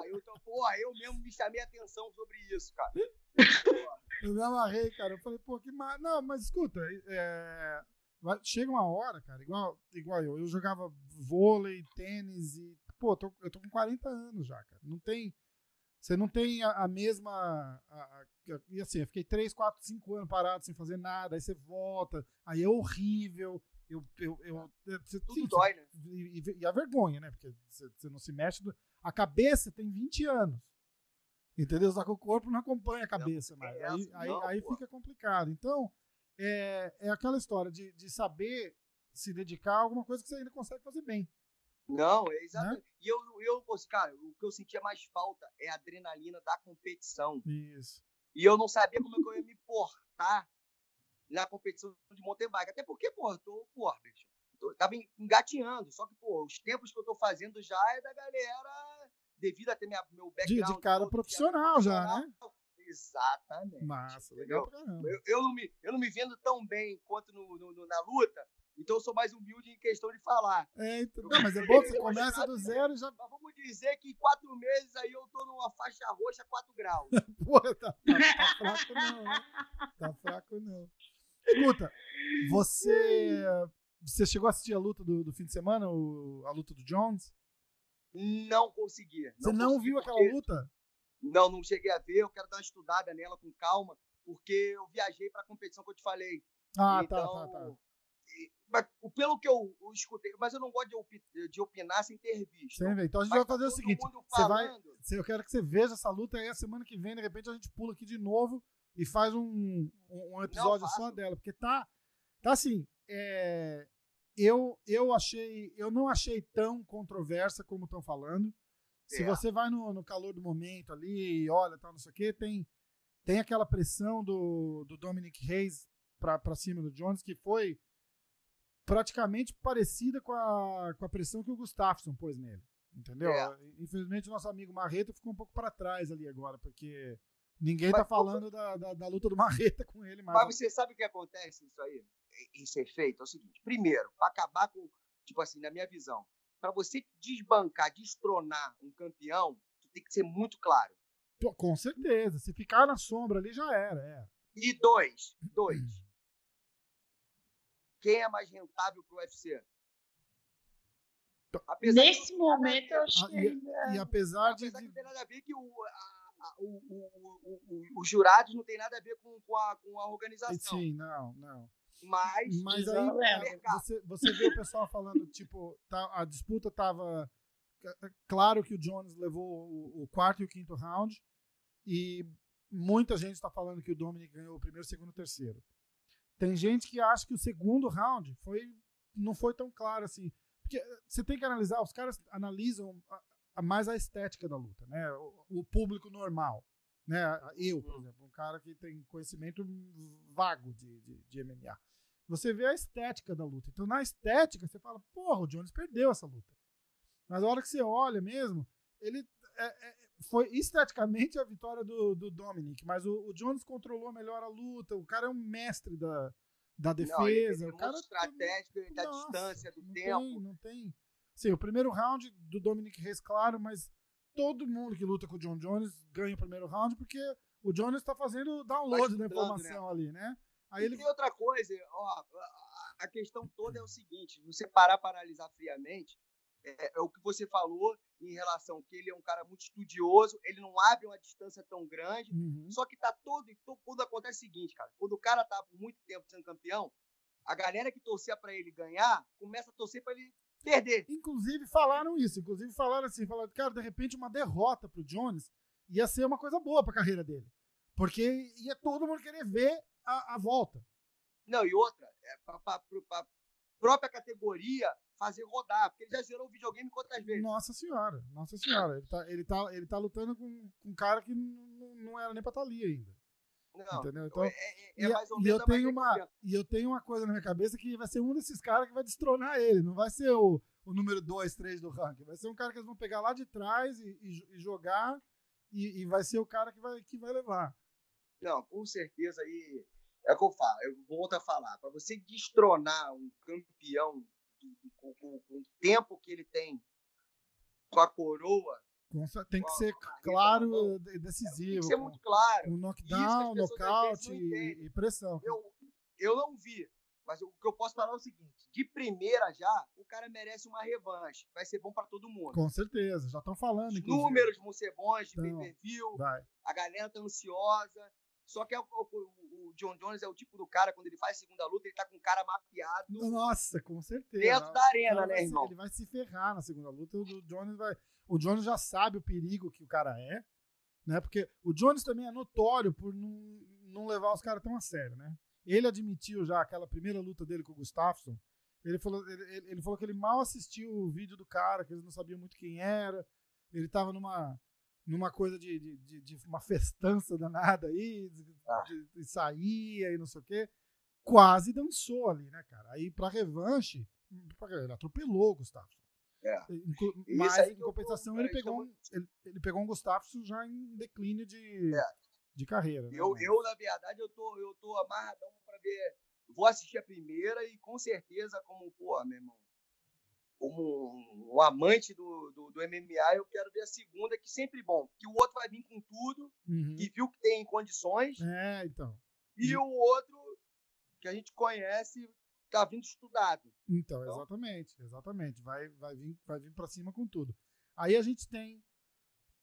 eu, tô, porra, eu mesmo me chamei a atenção sobre isso, cara. Eu me amarrei, cara. Eu falei, pô, que mar... Não, mas escuta, é, chega uma hora, cara, igual, igual eu. Eu jogava vôlei, tênis e. Pô, tô- eu tô com 40 anos já, cara. Não tem. Você não tem a, a mesma. a- a- e assim, eu fiquei 3, 4, 5 anos parado sem fazer nada. Aí você volta. Aí é horrível. Eu. eu, eu, você- Tudo sim, dói, né? e, e- a vergonha, né? Porque você, você não se mexe. do- A cabeça tem 20 anos. Entendeu? Só que o corpo não acompanha a cabeça é Aí, essa, aí, não, aí pô. fica complicado. Então, é, é aquela história de, de saber se dedicar a alguma coisa que você ainda consegue fazer bem. Não, é exatamente. E eu, eu, pô, cara, o que eu sentia mais falta é a adrenalina da competição. Isso. E eu não sabia como é que eu ia me portar na competição de mountain bike. Até porque, pô, eu tô, pô, bicho, eu tava engateando. Só que, pô, os tempos que eu tô fazendo já é da galera, devido a ter minha, meu De, background. de cara todo, profissional já, né? Exatamente. Massa, legal pra caramba. Eu, eu não me, eu não me vendo tão bem quanto no, no- no- na luta, então eu sou mais humilde em questão de falar. É, então, não, mas é bom que você começa do zero e já. Mas vamos dizer que em quatro meses aí eu tô numa faixa roxa 4 graus. Porra, tá, tá- tá fraco não, né? Tá fraco não. Escuta, você. Você chegou a assistir a luta do, do fim de semana, o- a luta do Jones? Não consegui. Você não consegui viu aquela porque- luta? Não, não cheguei a ver. Eu quero dar uma estudada nela com calma, porque eu viajei para a competição que eu te falei. Ah, então, tá, tá, tá. Pelo que eu, escutei, mas eu não gosto de, opi- de opinar sem ter visto. Sem ver. Então a gente Mas vai fazer tá o todo seguinte: você vai- falando. se eu quero que você veja essa luta aí a semana que vem, de repente a gente pula aqui de novo e faz um, um, episódio só dela, porque tá, tá assim, é, eu, eu achei, eu não achei tão controversa como estão falando. Se É. você vai no, no calor do momento ali, olha, tal, não sei o quê, tem, tem aquela pressão do, do Dominic Reis pra cima do Jones, que foi praticamente parecida com a, com a pressão que o Gustafsson pôs nele. Entendeu? É. Infelizmente, o nosso amigo Marreta ficou um pouco para trás ali agora, porque ninguém Mas tá falando da, da, da luta do Marreta com ele mais. Mas você sabe o que acontece isso aí? Esse efeito é o seguinte: primeiro, para acabar com, tipo assim, na minha visão, para você desbancar, destronar um campeão, tu tem que ser muito claro. Com certeza. Se ficar na sombra ali, já era. É. E dois, dois. Quem é mais rentável pro UFC? Apesar Nesse momento, eu acho Ah, que e- ainda... E apesar de. Apesar que de- não tem nada a ver que o, a- a- o, o, o, o- os jurados não tem nada a ver com, com, a, com a organização. Sim, não, não. Mas, Mas aí você, você vê o pessoal falando, tipo, tá, a disputa tava. Claro que o Jones levou o, o quarto e o quinto round. E muita gente está falando que o Dominic ganhou o primeiro, segundo e terceiro. Tem gente que acha que o segundo round foi, não foi tão claro assim. Porque eh, você tem que analisar, os caras analisam a- a- mais a estética da luta, né? O, o público normal. Né? Eu, por Uhum. exemplo, um cara que tem conhecimento vago de, de, de MMA. Você vê a estética da luta. Então, na estética, você fala, porra, o Jones perdeu essa luta. Mas a hora que você olha mesmo, ele é- é- foi esteticamente a vitória do, do Dominic, mas o, o Jones controlou melhor a luta. O cara é um mestre da, da Não, ele- defesa. ele é o cara muito estratégico da Nossa, distância, do não tempo. Tem, não tem. Sim, o primeiro round do Dominic Reis, claro, mas todo mundo que luta com o John Jones ganha o primeiro round porque o Jones está fazendo download da estudando, informação ali, né? Aí E ele tem outra coisa, ó, a- a questão toda é o seguinte: você parar para analisar friamente, é, é o que você falou em relação que ele é um cara muito estudioso, ele não abre uma distância tão grande, Uhum. só que tá todo, to- quando acontece o seguinte, cara, quando o cara tá por muito tempo sendo campeão, a galera que torcia para ele ganhar começa a torcer para ele perder. Inclusive falaram isso, inclusive falaram assim, falaram, cara, de repente uma derrota pro Jones ia ser uma coisa boa pra carreira dele. Porque ia todo mundo querer ver a, a volta. Não, e outra, é para a própria categoria fazer rodar, porque ele já zerou o videogame quantas vezes? Nossa senhora, nossa senhora. Ele tá, ele tá, ele tá lutando com, com um cara que não, não era nem pra estar ali ainda. Não, Entendeu? Então, é, é- é e, mais ou e menos eu a tenho uma, e eu tenho uma coisa na minha cabeça que vai ser um desses caras que vai destronar ele. Não vai ser o, o número 2, 3 do ranking. Vai ser um cara que eles vão pegar lá de trás e, e- e jogar. E, e vai ser o cara que vai, que vai levar. Não, com certeza aí é o que eu falo. Eu volto a falar. Para você destronar um campeão com, com- com o tempo que ele tem com a coroa, Tem que ser claro na mão. e tem decisivo. que ser muito claro. Isso knockdown, nocaute e, e pressão. Eu, eu não vi, mas o que eu posso falar é o seguinte: de primeira já, o cara merece uma revanche. Vai ser bom para todo mundo. Com certeza. Já estão falando, Os números vão ser bons de Então, pay-per-view. Vai. a galera tá ansiosa. Só que é o, o- o John Jones é o tipo do cara, quando ele faz segunda luta, ele tá com o cara mapeado Nossa, com certeza. dentro da arena, né, irmão? Ele vai se ferrar na segunda luta. O o Jones vai. O Jones já sabe o perigo que o cara é, né? Porque o Jones também é notório por não, não levar os caras tão a sério, né? Ele admitiu já aquela primeira luta dele com o Gustafsson. Ele falou, ele, ele- ele falou que ele mal assistiu o vídeo do cara, que eles não sabiam muito quem era. Ele tava numa, numa coisa de, de, de- de uma festança danada aí, de, Ah. de- saía e não sei o quê. Quase dançou ali, né, cara? Aí pra revanche, ele atropelou o Gustafsson. É. Mas, em compensação, ele pegou, um, ele, ele pegou um Gustafsson já em declínio de, É. de carreira. né, Eu, eu, na verdade, eu tô, eu tô amarradão pra ver. Vou assistir a primeira e com certeza, como, pô, meu irmão, como um, amante do, do, do MMA, eu quero ver a segunda, que sempre bom. Que o outro vai vir com tudo Uhum. e viu que tem condições. É, então. E o outro, que a gente conhece, tá vindo estudado. Então, Então- exatamente, exatamente. Vai, vai vir, vai vir para cima com tudo. Aí a gente tem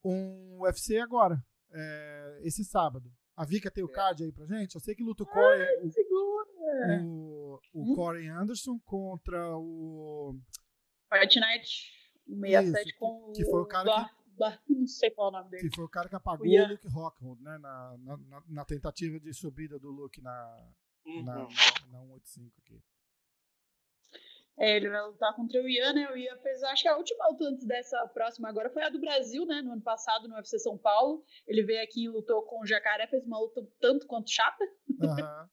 um UFC agora, é, esse sábado. A Vika tem o É. card aí pra gente. Eu sei que luta o Corey, o, Segura. o, o Corey Anderson contra o Fight Night 67 Isso, com que foi o cara Eduardo Alba, não sei qual é o nome dele. Que foi o cara que apagou O o. Luke Rockhold, né? Na, na, na- na tentativa de subida do Luke na, Uhum. na, na, na 185 aqui. É, ele vai lutar contra o Ian, né? O Ian fez, acho que a última luta antes dessa próxima agora foi a do Brasil, né? No ano passado, no UFC São Paulo. Ele veio aqui e lutou com o Jacaré, fez uma luta tanto quanto chata. Aham.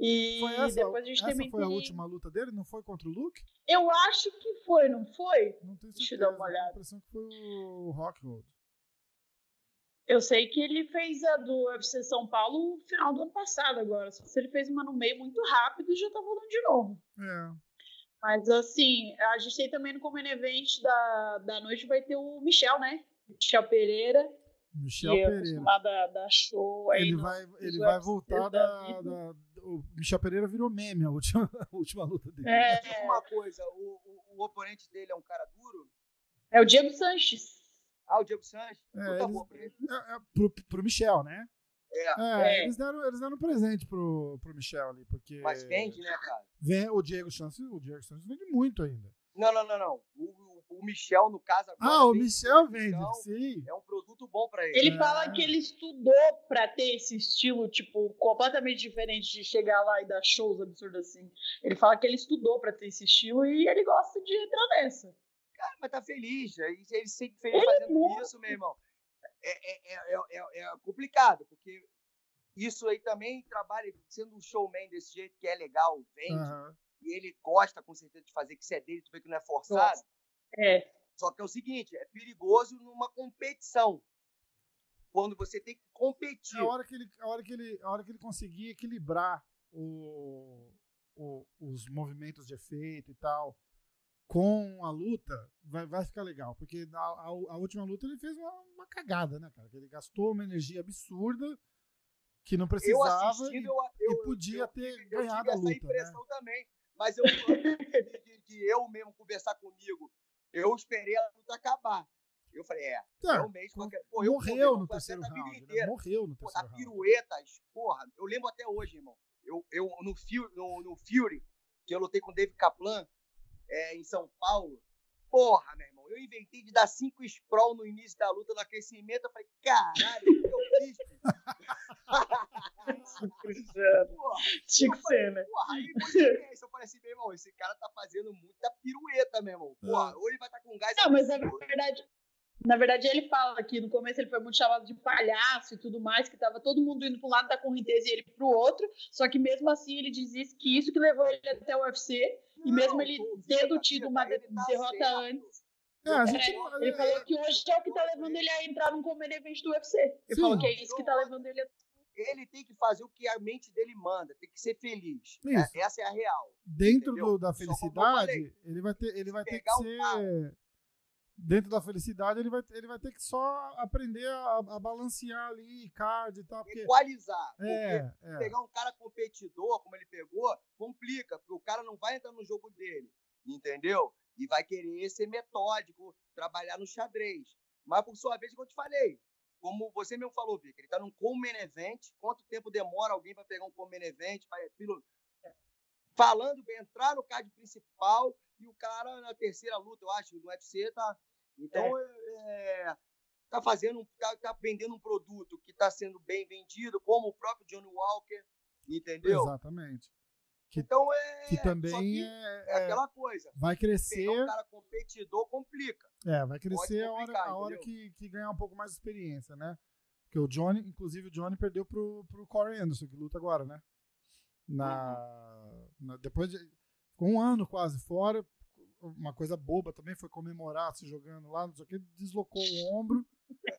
E Foi essa, depois a gente essa também foi a tem- última luta dele? Não foi contra o Luke? Eu acho que foi, não foi? Não tenho certeza. Deixa eu dar uma tenho a olhada. impressão que foi o Rockhold. Eu sei que ele fez a do UFC São Paulo no final do ano passado agora. Só se ele fez uma no meio muito rápido e já tá voltando de novo. É. Mas assim, a gente tem também no Common Event da, da noite vai ter o Michel, né? Michel Pereira, Michel é Pereira. acostumado a dar show aí. Ele no- vai, ele vai voltar da da, da- O Michel Pereira virou meme a última, a última luta dele. É, Diga Uma coisa, o, o, o oponente dele é um cara duro? é o Diego Sanches. Ah, o Diego Sanches? É, eles- boa. É, é, pro, pro Michel, né? É, É, É. Eles, deram, eles deram um presente pro, pro Michel ali, porque. mas vende, né, cara? Vem, o Diego Santos, o Diego Santos vende muito ainda. Não, não, não, não. O, o- Michel, no caso, agora. Ah, o Michel vende, então sim. É um produto bom pra ele. Ele É. fala que ele estudou pra ter esse estilo, tipo, completamente diferente de chegar lá e dar shows absurdos assim. Ele fala que ele estudou pra ter esse estilo e ele gosta de entrar nessa. Cara, mas tá feliz. Ele, ele se sente feliz Ele é fazendo muito. isso, meu irmão. É, é, é, é, é- é complicado, porque isso aí também trabalha sendo um showman desse jeito que é legal, vende, Aham. e ele gosta com certeza de fazer, que isso é dele, tu vê que não é forçado. Gosta. É. Só que é o seguinte, é perigoso numa competição. Quando você tem que competir. A hora que ele, a hora que ele, a hora que ele conseguir equilibrar o, o- os movimentos de efeito e tal com a luta, vai, vai ficar legal. Porque a, a- a última luta ele fez uma, uma cagada, né, cara? Que Ele gastou uma energia absurda que não eu precisava e, eu, e eu, podia eu, ter eu ganhado tive a essa luta, né? impressão também. Mas eu, de, de- de eu mesmo conversar comigo, eu esperei a luta acabar. Eu falei, é, Tá, realmente. qualquer- pô, eu, morreu eu, no terceiro round, né? Morreu no terceiro round. piruetas, porra, eu lembro até hoje, irmão. Eu, eu no, Fury, no, no Fury, que eu lutei com o David Kaplan, é, em São Paulo, porra, meu irmão, eu inventei de dar cinco sprawl no início da luta, no aquecimento, eu falei, caralho, o que eu fiz? Tinha que ser, né? porra, aí coincidência, eu falei assim, meu irmão, esse cara tá fazendo muita pirueta, meu irmão. Porra, ou ele vai estar com gás... Não, mas na verdade, na verdade ele fala que no começo ele foi muito chamado de palhaço e tudo mais, que tava todo mundo indo para um lado da correnteza e ele pro outro, só que mesmo assim ele diz isso, que isso que levou ele até o UFC, e mesmo ele Não, tendo tido Vita, uma ele tá derrota certo. antes, É, a É, gente não- ele falou que hoje é o que tá levando ele a entrar num comer event do UFC. Ele Sim. falou que é isso que tá levando ele a... Ele tem que fazer o que a mente dele manda, tem que ser feliz. É- essa é a real. dentro do- da felicidade, ele vai ter, ele vai ter que ser. Dentro da felicidade, ele vai, ele vai ter que só aprender a, a balancear ali, card e tal. Porque, Equalizar. Porque é, é. pegar um cara competidor, como ele pegou, complica, porque o cara não vai entrar no jogo dele, entendeu? E vai querer ser metódico, trabalhar no xadrez. Mas, por sua vez, como eu te falei, como você mesmo falou, Vic, ele tá num common event, quanto tempo demora alguém para pegar um common event, pra, pilo- falando, entrar no card principal, e o cara na terceira luta, eu acho, no UFC, tá... Então, é, tá fazendo, tá, tá vendendo um produto que está sendo bem vendido, como o próprio Johnny Walker, entendeu? Exatamente. Que, Então é. que também que é, é aquela coisa. vai crescer. Pegar um cara competidor complica. É, vai crescer a hora, a hora que, que ganhar um pouco mais de experiência, né? Porque o Johnny, inclusive o Johnny perdeu pro, pro Corey Anderson, que luta agora, né? Na, na- depois de. Ficou um ano quase fora. Uma coisa boba também foi comemorar se jogando lá, não sei o que, deslocou o ombro,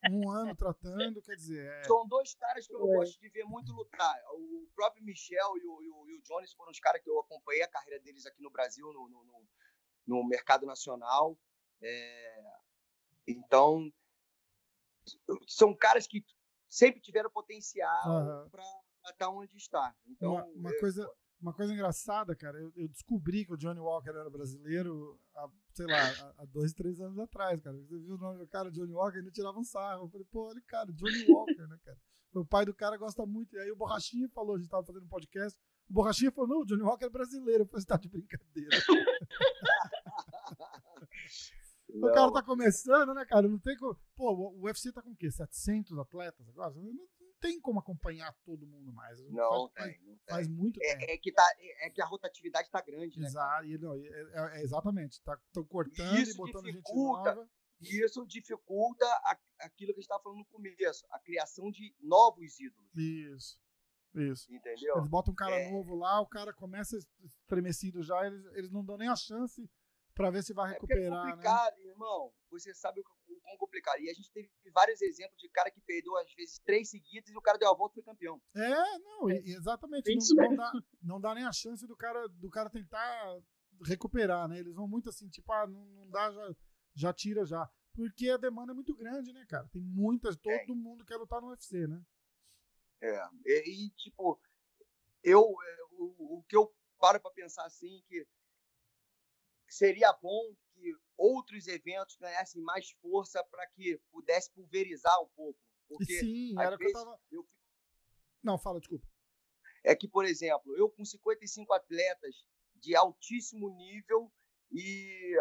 um ano tratando, quer dizer, é, São dois caras que eu É. gosto de ver muito lutar. O próprio Michel e o, e o, e o Jones foram os caras que eu acompanhei a carreira deles aqui no Brasil, no, no, no- no mercado nacional. É, Então, são caras que sempre tiveram potencial Aham. para estar onde está. Então, uma, uma eu- coisa, uma coisa engraçada, cara, eu, eu descobri que o Johnny Walker era brasileiro há, sei lá, há, dois, três anos atrás, cara. Você viu o nome do cara, Johnny Walker, ele tirava um sarro. Eu falei, pô, olha, cara, Johnny Walker, né, cara? O pai do cara gosta muito. E aí o Borrachinha falou, a gente tava fazendo um podcast, o Borrachinha falou, não, o Johnny Walker é brasileiro. Eu falei, você tá de brincadeira. O cara tá começando, né, cara? Não tem como. Pô, o UFC tá com o quê? 700 atletas agora? Não tem como acompanhar todo mundo mais. Não, faz, tem, não tem. faz muito É, tempo. é que tá, é, é que a rotatividade tá grande, né? Exato, e não, e é, é- exatamente. Tá, tão cortando e Isso botando gente dificulta. nova. E isso dificulta a- aquilo que a gente estava falando no começo, a criação de novos ídolos, Isso. Isso. entendeu? Eles botam um cara É. novo lá, o cara começa estremecido já, eles, eles não dão nem a chance pra ver se vai É porque é recuperar, né? complicado, irmão. Você sabe o quão complicado. E a gente teve vários exemplos de cara que perdeu, às vezes, três seguidas e o cara deu a volta e foi campeão. É, não, e- exatamente. Isso Não, não dá, não dá nem a chance do cara, do cara tentar recuperar, né? Eles vão muito assim, tipo, ah, não, não dá, já, já tira já. Porque a demanda é muito grande, né, cara? Tem muitas, todo Tem. mundo quer lutar no UFC, né? É. E, e, tipo, eu, é, o, o que eu paro para pensar assim, que seria bom que outros eventos ganhassem mais força para que pudesse pulverizar um pouco. Porque sim, era o que eu vezes, tava. eu Não, fala, desculpa. é que, por exemplo, eu com 55 atletas de altíssimo nível e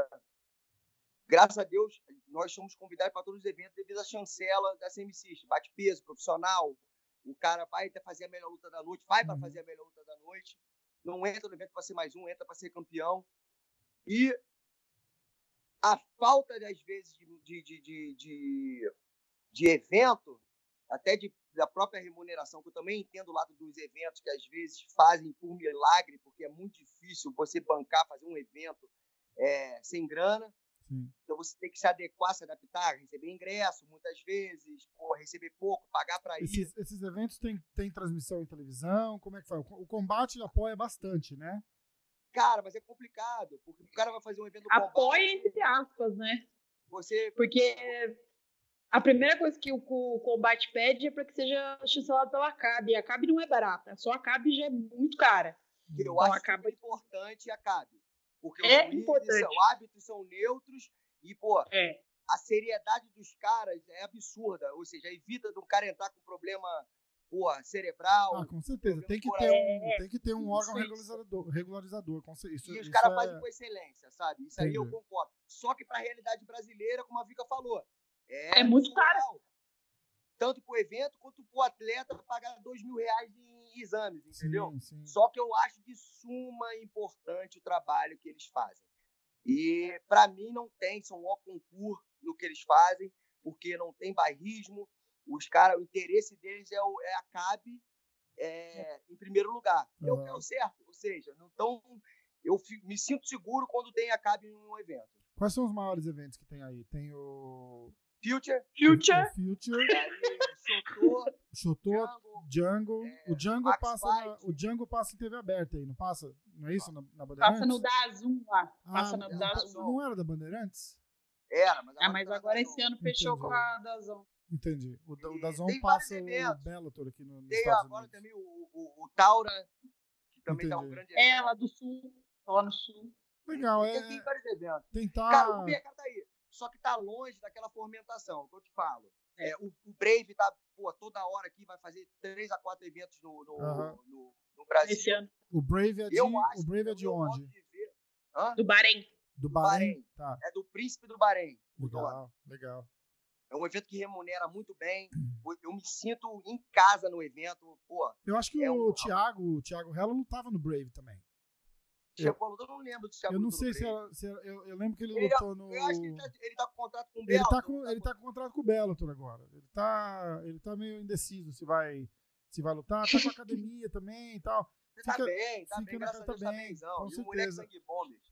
graças a Deus nós somos convidados para todos os eventos devido à chancela da CMC, bate peso profissional, o cara vai até fazer a melhor luta da noite, vai para Uhum. fazer a melhor luta da noite, não entra no evento para ser mais um, entra para ser campeão e a falta às vezes de, de, de, de, evento até de, da própria remuneração, que eu também entendo o lado dos eventos que às vezes fazem por milagre, porque é muito difícil você bancar, fazer um evento é, sem grana. Sim. Então você tem que se adequar, se adaptar, receber ingresso muitas vezes, pô, receber pouco, pagar para ir. Esses, esses eventos têm, têm transmissão em televisão? Como é que faz? O combate apoia bastante, né? Cara, mas é complicado, porque o cara vai fazer um evento Apoia combate, entre aspas, né? você Porque a primeira coisa que o, o combate pede é para que seja chancelado pela CAB. E a CAB não é barata. Só a CAB já é muito cara. eu Então, acho acaba- super importante e acabe. Porque É os importante. são árbitros, são neutros e, pô, É. a seriedade dos caras é absurda. Ou seja, evita de um cara entrar com problema pô, cerebral. Ah, com certeza. Tem que ter um, tem que ter um órgão Isso, regularizador. regularizador isso, e os caras é- fazem com excelência, sabe? Isso aí eu Entendi. concordo. Só que para a realidade brasileira, como a Vika falou, é, É muito caro. Tanto para o evento quanto para o atleta pagar dois mil reais em exames, entendeu? Sim, sim. Só que eu acho de suma importante o trabalho que eles fazem. E para mim não tem, são ó concurso no que eles fazem, porque não tem bairrismo. Os caras, o interesse deles é, o, é a CAB é, em primeiro lugar. É o que é o certo. Ou seja, não tão, eu fi- me sinto seguro quando tem a CAB em um evento. Quais são os maiores eventos que tem aí? Tem o, Future, Future. o Future, Chotô, Django, é, o Django Max passa na, o Django passa em TV aberta aí, não passa? Não é isso na, na Passa Bandeirantes? no Dazum lá. Passa Ah, no não, Dazum. não era da Bandeirantes? era, mas Ah, mas tá agora esse ano fechou Entendi. com a Dazum. Entendi. O, da- o Dazon tem passa o. Bellator aqui no, nos Tem Estados agora Unidos. também o, o, o Taura, que também tá um Entendi. grande É, lá do sul. Lá no sul. Legal, Tem, é tem vários eventos. tentar... Cara, o BK tá aí. Só que tá longe daquela fomentação, que eu te falo. É, o, o Brave tá, pô, toda hora aqui, vai fazer três a quatro eventos no, no, no, no Brasil. Esse ano. O Brave é de, o Brave é de onde? de? Do Bahrein. Do Bahrein. Bahrein? Tá, É do Príncipe do Bahrein. legal, legal. É um evento que remunera muito bem. Eu me sinto em casa no evento. Pô, Eu acho que É o um- Thiago, o Thiago Hello não tava no Brave também. chegou eu não lembro se Eu não sei se, era, se era- eu, eu lembro que ele, Ele- lutou no Eu acho que ele tá, ele tá com contrato com o ele Bellator, tá com ele tá com contrato com o Bellator agora. Ele tá ele tá meio indeciso se vai se vai lutar, tá com a academia também e tal. Ele tá fica- bem, tá bem, graças tá tá bem, bemzão. com E o moleque sangue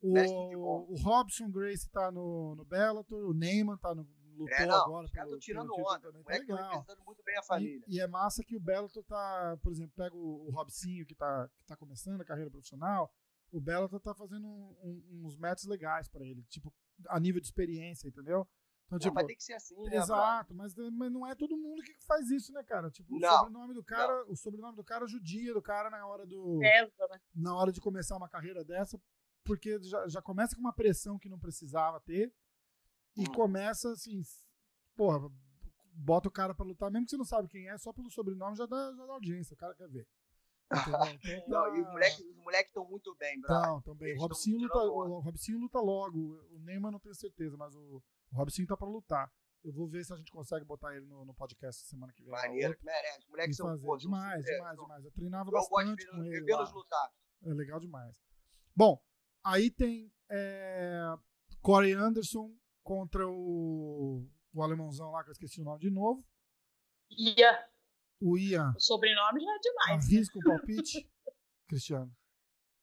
mestre de O, o Robson Grace tá no, no Bellator, o Neyman tá no lutou É, não, agora os caras estão tirando pelo título onda. também, O tá moleque tá legal. representando muito bem a família. E, e é massa que o Bellator tá, por exemplo, pega o, o Robsinho que tá, que tá começando a carreira profissional, o Bellator tá fazendo um- um- uns matches legais pra ele, tipo, a nível de experiência, entendeu? Então, Não, tipo, vai ter que ser assim, né? exato, mas, mas não é todo mundo que faz isso, né, cara? Tipo, o Não, sobrenome do cara, o sobrenome do cara judia do cara na hora do Pesa, né? na hora de começar uma carreira dessa, porque já, já começa com uma pressão que não precisava ter e Hum. começa assim, porra, bota o cara pra lutar, mesmo que você não sabe quem é, só pelo sobrenome já dá, já dá audiência, o cara quer ver. Então, Não, e os moleques os moleque estão muito bem. Não, também. O tão luta, o Robsinho luta logo. O Neymar não tenho certeza, mas o, o Robsinho tá pra lutar. Eu vou ver se a gente consegue botar ele no, no podcast semana que vem. Maneiro, que merece. Os moleques são fazer. pô, Demais, demais, demais. Eu treinava Eu bastante com ele. lá. lutar. É legal demais. Bom, aí tem é, Corey Anderson contra o, o alemãozão lá, que eu esqueci o nome de novo. Ia. O Ian. O sobrenome já é demais. Arrisca o palpite, Cristiano.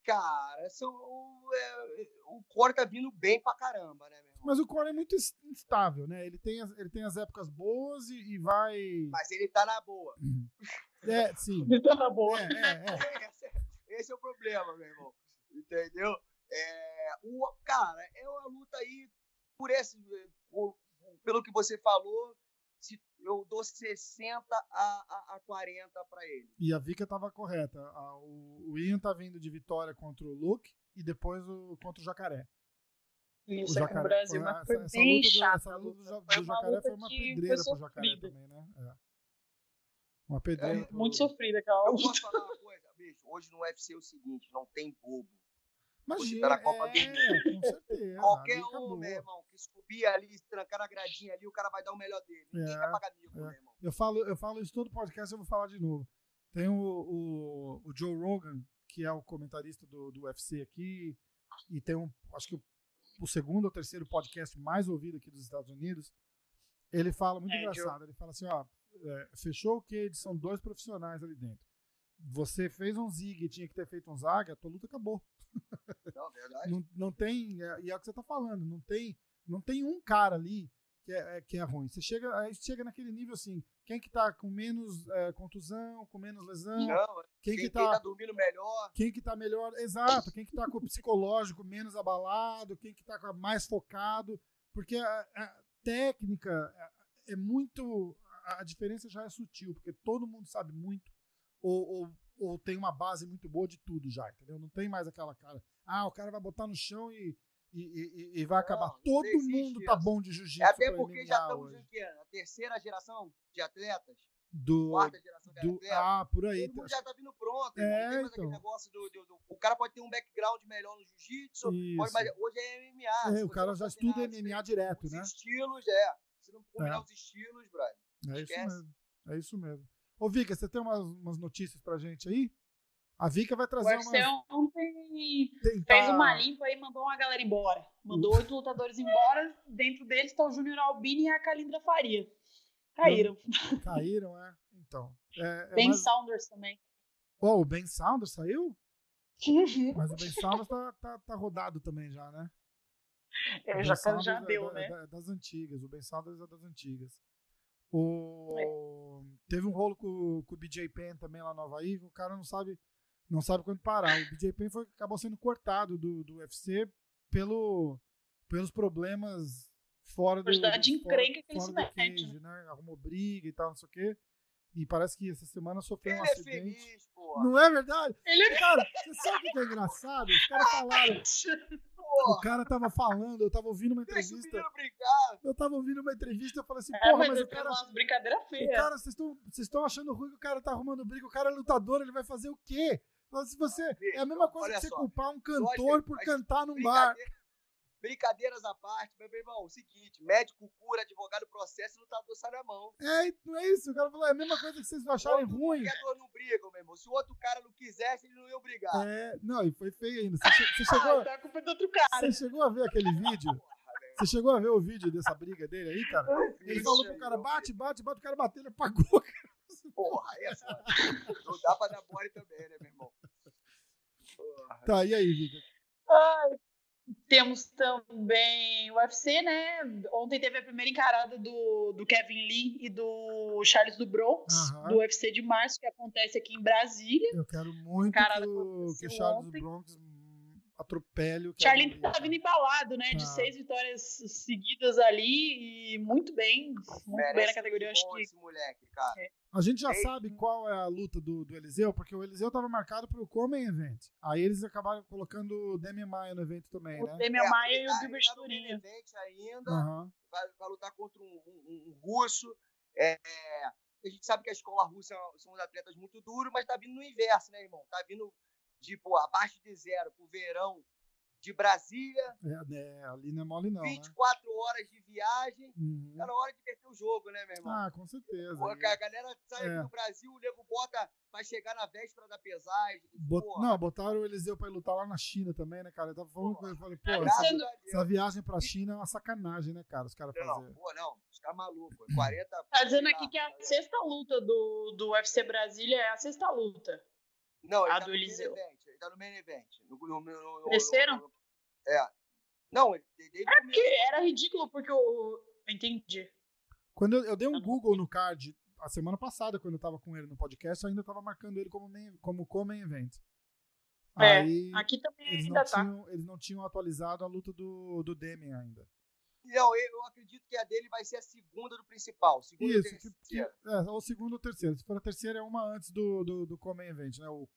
Cara, são, o, é, o Core tá vindo bem pra caramba, né, meu irmão? Mas o Corey é muito ins- instável, né? Ele tem as, ele tem as épocas boas e, e vai. Mas ele tá na boa. É, sim. Tá na boa. É, é, é. Esse, é- esse é o problema, meu irmão. Entendeu? É, o, cara, é uma luta aí por esse. o- pelo que você falou, se, eu dou 60 a, a, a 40 pra ele. E a Vika tava correta. A- o, o Ian tá vindo de vitória contra o Luke e depois o, contra o Jacaré. Isso o aqui no Brasil, foi- mas foi essa, essa bem luta do, chata. essa a luta do, do uma Jacaré foi uma pedreira foi pro Jacaré também, né? É. Uma pedreira. É, pro- Muito sofrida aquela Eu luta. posso falar uma coisa, bicho. Hoje no UFC é o seguinte: não tem bobo. Imagina, na Copa do é, com certeza. Qualquer um, meu irmão, que subir ali, trancar na gradinha ali, o cara vai dar o melhor dele. Ninguém É, vai pagar mico, é. meu irmão. Eu falo, eu falo isso todo podcast, eu vou falar de novo. Tem o, o, o Joe Rogan, que é o comentarista do, do UFC aqui, e tem um, acho que o, o segundo ou terceiro podcast mais ouvido aqui dos Estados Unidos. Ele fala muito É, engraçado. Ele fala assim: ó, é, fechou o que são dois profissionais ali dentro. Você fez um zig e tinha que ter feito um zag, a tua luta acabou. Não, verdade. Não, não tem, é- e é o que você tá falando, não tem, não tem um cara ali que é, é- que é ruim. Você chega, aí chega naquele nível assim, quem que tá com menos é, contusão, com menos lesão, Não, quem, quem, que quem tá, tá dormindo melhor. quem que tá melhor, exato, quem que tá com o psicológico menos abalado, quem que tá mais focado, porque a, a técnica é, é muito, a diferença já é sutil, porque todo mundo sabe muito, ou, ou, ou tem uma base muito boa de tudo já, entendeu? Não tem mais aquela cara, ah, o cara vai botar no chão e, e, e- e vai acabar. não Todo existe mundo tá isso. bom de jiu-jitsu. É até porque já estamos que? Na terceira geração de atletas? do, Quarta geração de do atletas? ah, por aí. Todo mundo já tá vindo pronto. É, não tem mais então. aquele negócio do, do- do- O cara pode ter um background melhor no jiu-jitsu, Isso. mas hoje é MMA. É, o cara não já estuda MMA direto, Os né? estilos, é. Se não combinar É. os estilos, brother. É isso Esquece. mesmo. É isso mesmo. Ô, Vika, você tem umas, umas notícias pra gente aí? A Vika vai O trazer UFC umas. ontem fez uma limpa e mandou uma galera embora. Mandou oito lutadores embora. Dentro deles está o Júnior Albini e a Calindra Faria. Caíram. Caíram, é? Então. É, é Ben mais- Saunders também. Ó, o Ben Saunders saiu? Mas o Ben Saunders tá, tá, tá rodado também já, né? O É, já, já é deu, né? é da- é das antigas. O Ben Saunders é das antigas. O... Teve um rolo com, com o BJ Penn também lá no Havaí, o cara não sabe, não sabe quando parar. O BJ Penn foi, acabou sendo cortado do, do UFC pelo, pelos problemas fora do. Quantidade de fora- encrenca que ele fora se do mete, né? Arrumou briga e tal, não sei o quê. E parece que essa semana sofreu Ele um é acidente. feliz, porra. Não é verdade? Ele Cara, você sabe o que é engraçado? Os caras falaram. O cara tava falando, eu tava ouvindo uma o entrevista. Eu tava ouvindo uma entrevista e eu falei assim, É, porra, mas ele o cara. umas brincadeiras O feias. cara, vocês estão achando ruim que o cara tá arrumando briga, o cara é lutador, ele vai fazer o quê? Se você, é a mesma coisa olha que você só. culpar um cantor por cantar num bar. Brincadeira- Brincadeiras à parte, mas, meu irmão, o seguinte: médico cura, advogado processa e lutador sai na mão. É, não é isso. O cara falou, é a mesma coisa que vocês acharem Todo ruim. jogador não briga, meu irmão. Se o outro cara não quisesse, eles não iam brigar. É, não, e foi feio ainda. Você, che- você chegou, Ah, a culpa é do outro cara. você chegou a ver aquele vídeo? Você chegou a ver o vídeo dessa briga dele aí, cara? Ele falou pro cara, bate, bate, bate, o cara bateu, ele apagou. cara. Porra, aí é. Não dá pra dar mole também, né, meu irmão? Porra. Tá, e aí, Vitor? Ai, Temos também o UFC, né? Ontem teve a primeira encarada do, do Kevin Lee e do Charles do Bronx, Aham. do UFC de março, que acontece aqui em Brasília. Eu quero muito Encarada que o, que Charles do. Bronx hum, atropele o Charlie Lee, tá vindo embalado, né? De Tá. seis vitórias seguidas ali e muito bem, muito bem na categoria. Acho que esse moleque, cara. A gente já Ei. sabe qual é a luta do, do Eliseu, porque o Eliseu tava marcado pro Common Event. Aí eles acabaram colocando o Demi Maia no evento também, o né? Demian É, Maia e tá- o ele Gilbert tá Turinho. ainda. Aham. vai, vai lutar contra um, um- um russo. É, A gente sabe que a escola russa são os atletas muito duros, mas tá vindo no inverso, né, irmão? Tá vindo, tipo, abaixo de zero pro verão de Brasília. É, é, ali não é mole, não. 24 né? horas de viagem. Uhum. Tá na hora de perder o jogo, né, meu irmão? Ah, com certeza. Pô, a galera sai é. do Brasil, o nego bota, vai chegar na véspera da pesagem. Bot... Não, botaram o Eliseu pra ir lutar lá na China também, né, cara? Eu tava falando com ele, falei, pô, essa, essa, viagem pra China é uma sacanagem, né, cara? Os caras fazerem. Pô, não, tá maluco. 40. Tá dizendo aqui que a sexta luta do, do UFC Brasília é a sexta luta. Não, a tá do Eliseu. Event, ele tá no main event. No, no, no, Cresceram? É. Não, ele, ele é porque era ridículo, porque eu. Entendi. Quando eu, eu dei um Google no card a semana passada, quando eu tava com ele no podcast, eu ainda tava marcando ele como, main, como Common Event. É, Aí, aqui também eles ainda não tá. Tinham, eles não tinham atualizado a luta do, do Demian ainda. Não, eu acredito que a dele vai ser a segunda do principal. Segunda Isso, que, que, é, ou segunda ou terceira. Se for a terceira, é uma antes do, do, do Common Event, né? O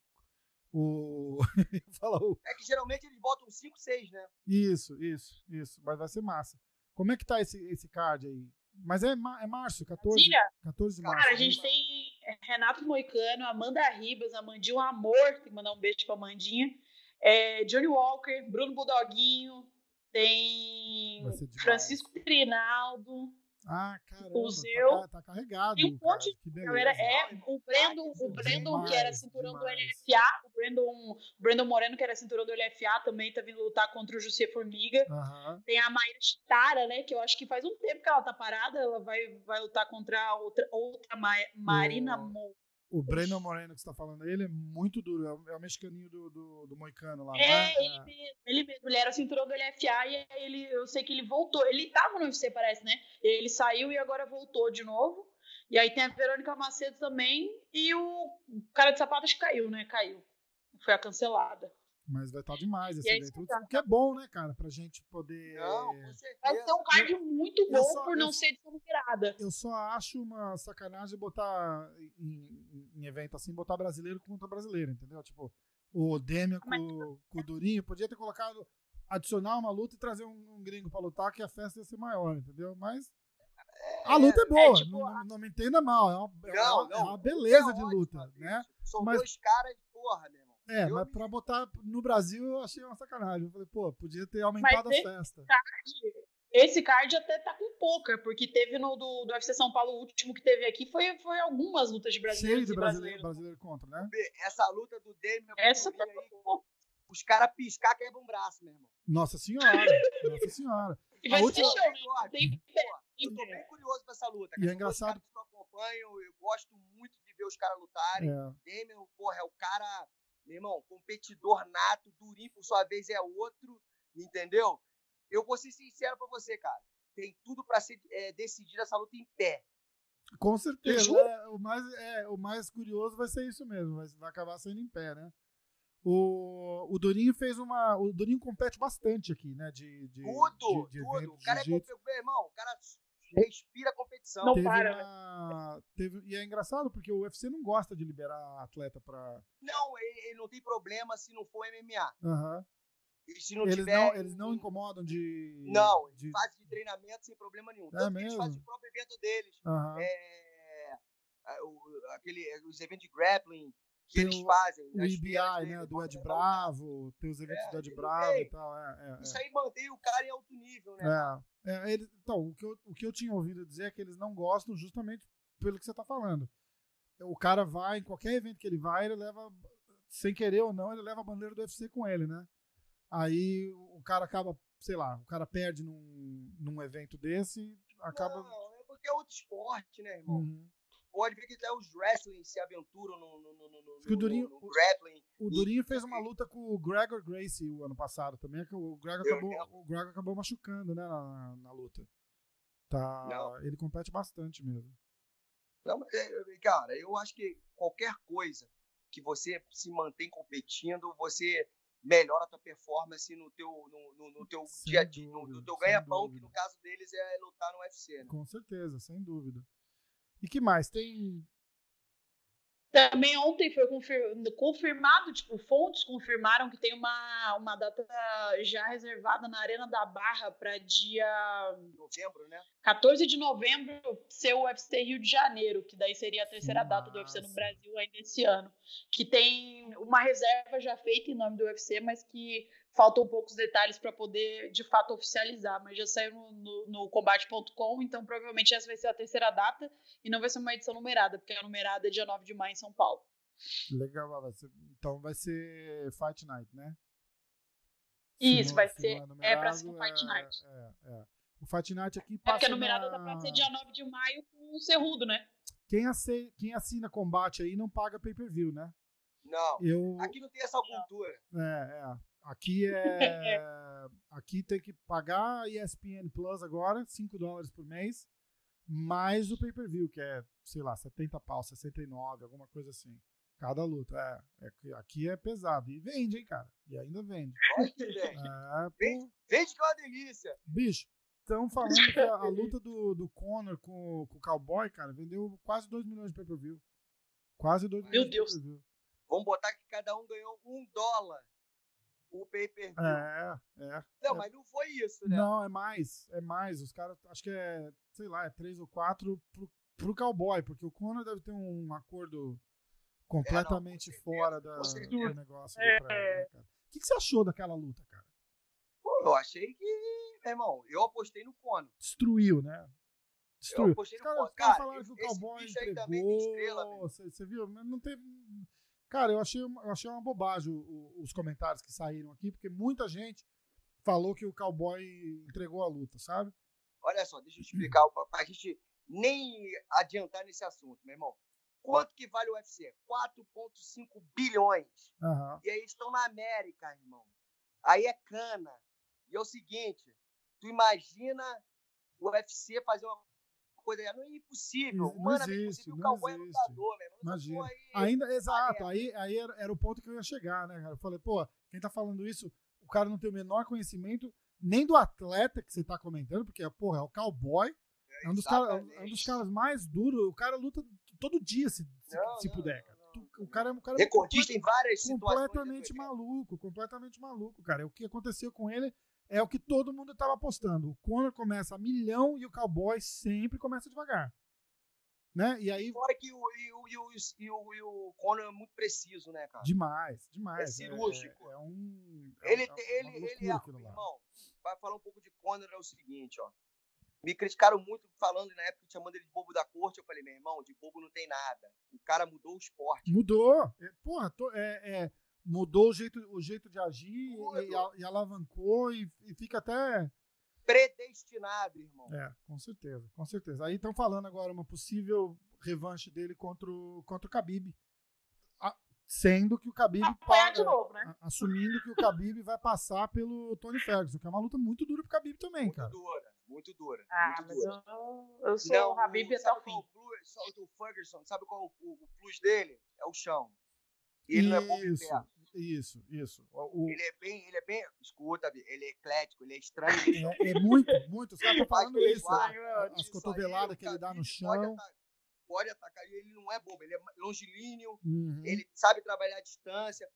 o. Fala o... É que geralmente eles botam 5, 6, né? Isso, isso, isso. Mas vai ser massa. Como é que tá esse, esse card aí? Mas é, é março, 14, 14 de março. Cara, a gente tem Renato Moicano, Amanda Ribas, Amandinha um amor, tem que mandar um beijo pra Amandinha. É, Johnny Walker, Bruno Budoguinho, tem Francisco Trinaldo, ah, caramba. Tá, tá carregado. E um monte de galera. É, o Brandon, o Brandon demais, que era cinturão demais. do LFA, o Brandon, Brandon Moreno, que era cinturão do LFA, também tá vindo lutar contra o José Formiga. Uhum. Tem a Maíra Chitara, né? Que eu acho que faz um tempo que ela tá parada. Ela vai, vai lutar contra outra, outra Marina Mo. O Breno Moreno que você tá falando, ele é muito duro, é o, é o mexicaninho do, do, do Moicano lá. É, né? ele, é. Mesmo, ele mesmo, ele era cinturão do LFA e ele, eu sei que ele voltou. Ele tava no UFC, parece, né? Ele saiu e agora voltou de novo. E aí tem a Verônica Macedo também e o cara de sapato acho que caiu, né? Caiu. Foi a cancelada. Mas vai estar demais esse evento. O que é bom, né, cara? Pra gente poder. Não, vai ser um card muito bom só, por não eu, ser virada. Eu só acho uma sacanagem botar em, em, evento assim, botar brasileiro contra brasileiro, entendeu? Tipo, o Demian com, Mas... com o Durinho podia ter colocado, adicionar uma luta e trazer um, um gringo pra lutar, que a festa ia ser maior, entendeu? Mas. A é, luta é, é boa, é, tipo, não, não, me entenda mal, é uma, não, é uma, não, é uma beleza de luta, né? São Mas, dois caras, porra, meu é, eu mas me... pra botar no Brasil eu achei uma sacanagem. Eu falei, pô, podia ter aumentado mas a festa. Card, esse card até tá com pouca, porque teve no do, do UFC São Paulo, o último que teve aqui, foi, foi algumas lutas de brasileiros. Cheio de brasileiro, brasileiro contra, né? Essa luta do Demian. Essa tá aí, Os caras piscar quebram um braço, meu irmão. Nossa senhora, nossa senhora. E vai a última... ser show, né? Tem... Eu tô bem curioso pra essa luta. E é engraçado. Que eu acompanho, eu gosto muito de ver os caras lutarem. É. Demian, porra, é o cara meu irmão, competidor nato, Durinho por sua vez é outro, entendeu? Eu vou ser sincero pra você, cara. Tem tudo para ser é, decidir essa luta em pé. Com certeza. É, o, mais, é, o mais curioso vai ser isso mesmo. Vai, vai acabar sendo em pé, né? O, o Durinho fez uma. O Durinho compete bastante aqui, né? De, de, tudo, de, de tudo. O cara é meu irmão, o cara respira competição. Não teve para, uma, né? teve, e é engraçado porque o UFC não gosta de liberar atleta para. Não, ele, ele, não tem problema se não for MMA. Uhum. E se não eles, tiver, não, eles não incomodam de. Não, de... fase de treinamento sem problema nenhum. É Tanto mesmo? eles fazem o próprio evento deles. Uhum. É, o, aquele, os eventos de grappling que tem eles fazem. O IBI, né? Do Ed Bravo, tem os eventos é, do Ed Bravo e tal. É, é, isso aí mantém o cara em alto nível, né? É, é ele, então, o que, eu, o que eu tinha ouvido dizer é que eles não gostam justamente pelo que você está falando. O cara vai, em qualquer evento que ele vai, ele leva, sem querer ou não, ele leva a bandeira do UFC com ele, né? Aí o cara acaba, sei lá, o cara perde num, num evento desse, acaba. Não, é porque é outro esporte, né, irmão? Uhum pode ver que até os wrestling se aventuram no, no, no, no, o Durinho, grappling. O, o Durinho fez uma luta com o Gregor Gracie o ano passado também, que o Gregor acabou, o Gregor acabou machucando, né, na, na luta. Tá, não. ele compete bastante mesmo. Não, é, cara, eu acho que qualquer coisa que você se mantém competindo, você melhora a tua performance no teu, no, no, no teu dia a dia, no, no teu ganha-pão, que no caso deles é lutar no UFC. Né? Com certeza, sem dúvida. E que mais? Tem. Também ontem foi confirmado, tipo, fontes confirmaram que tem uma, uma data já reservada na Arena da Barra para dia. Novembro, né? 14 de novembro ser o UFC Rio de Janeiro, que daí seria a terceira Nossa. data do UFC no Brasil ainda esse ano. Que tem uma reserva já feita em nome do UFC, mas que faltam poucos detalhes para poder de fato oficializar, mas já saiu no, no, no combate.com, então provavelmente essa vai ser a terceira data e não vai ser uma edição numerada, porque a numerada é dia 9 de maio em São Paulo. Legal, vai ser, então vai ser Fight Night, né? Isso, vai ser. É, é para ser um Fight é, Night. É, é. O Fight Night aqui passa. É porque a numerada na... dá pra ser dia 9 de maio com o Cerrudo, né? Quem, assina, quem assina combate aí não paga pay per view, né? Não. Eu... Aqui não tem essa cultura. É, é. Aqui é. aqui tem que pagar a ESPN Plus agora, 5 dólares por mês, mais o pay-per-view, que é, sei lá, 70 pau, 69, alguma coisa assim. Cada luta. É, é, aqui é pesado. E vende, hein, cara? E ainda vende. vende. É, vende, vende que é uma delícia. Bicho, estão falando que a, a, luta do, do Conor com, com o Cowboy, cara, vendeu quase 2 milhões de pay-per-view. Quase 2 milhões Meu de pay-per-view. Vamos botar que cada um ganhou um dólar o pay per view. É, é. Não, é. mas não foi isso, né? Não, é mais. É mais. Os caras, acho que é, sei lá, é três ou quatro pro, pro cowboy, porque o Conor deve ter um acordo completamente é, não, fora da, do negócio. É. Pra, né, cara? O que, que você achou daquela luta, cara? Pô, eu achei que, meu irmão, eu apostei no Conor. Destruiu, né? Destruiu. Eu apostei no Conor. Os caras falaram que o cowboy entregou. Você, você viu? Não teve Cara, eu achei, eu achei uma bobagem os comentários que saíram aqui, porque muita gente falou que o cowboy entregou a luta, sabe? Olha só, deixa eu explicar pra gente nem adiantar nesse assunto, meu irmão. Quanto que vale o UFC? 4,5 bilhões. Uhum. E aí estão na América, irmão. Aí é cana. E é o seguinte, tu imagina o UFC fazer uma coisa. Não é impossível. Não Mano, existe, o cowboy é lutador, meu Imagina. Aí, Ainda, exato, aí, aí era, era, o ponto que eu ia chegar, né, cara? Eu falei, pô, quem tá falando isso, o cara não tem o menor conhecimento nem do atleta que você tá comentando, porque, porra, é o cowboy. É um, dos cara, é um dos caras mais duros. O cara luta todo dia, se, não, se, puder, cara. O cara é um cara recordista em várias completamente maluco, completamente maluco, cara. O que aconteceu com ele é o que todo mundo estava apostando. O Conor começa a milhão e o Cowboy sempre começa devagar. Né? E aí. Fora que o, e o, e o, e o, e o Conor é muito preciso, né, cara? Demais, demais. É cirúrgico. É, é um. É ele, é, ele, ele, é, irmão, vai falar um pouco de Conor, é o seguinte, ó. Me criticaram muito falando na época chamando ele de bobo da corte. Eu falei, meu irmão, de bobo não tem nada. O cara mudou o esporte. Mudou. É, porra, tô, é, é mudou o jeito, o jeito de agir e, e, alavancou e, e, fica até. Predestinado, irmão. É, com certeza, com certeza. Aí estão falando agora uma possível revanche dele contra o, contra o Khabib. A, sendo que o Khabib. Ah, de novo, né? Assumindo que o Khabib vai passar pelo Tony Ferguson, que é uma luta muito dura pro Khabib também, muito cara. Dura, muito dura. Ah, muito mas dura. Eu, eu sou Não, o Khabib até o fim. O, o Ferguson, sabe qual o, o, o plus dele? É o chão. E ele Isso. não é bom de perto. Isso, isso. O, ele é bem, ele é bem, escuta, ele é eclético, ele é estranho. É, é muito, muito. Os caras estão falando isso. Né? As cotoveladas que ele dá no chão. Pode atacar, pode atacar, ele não é bobo, ele é longilíneo, uhum. ele sabe trabalhar à distância.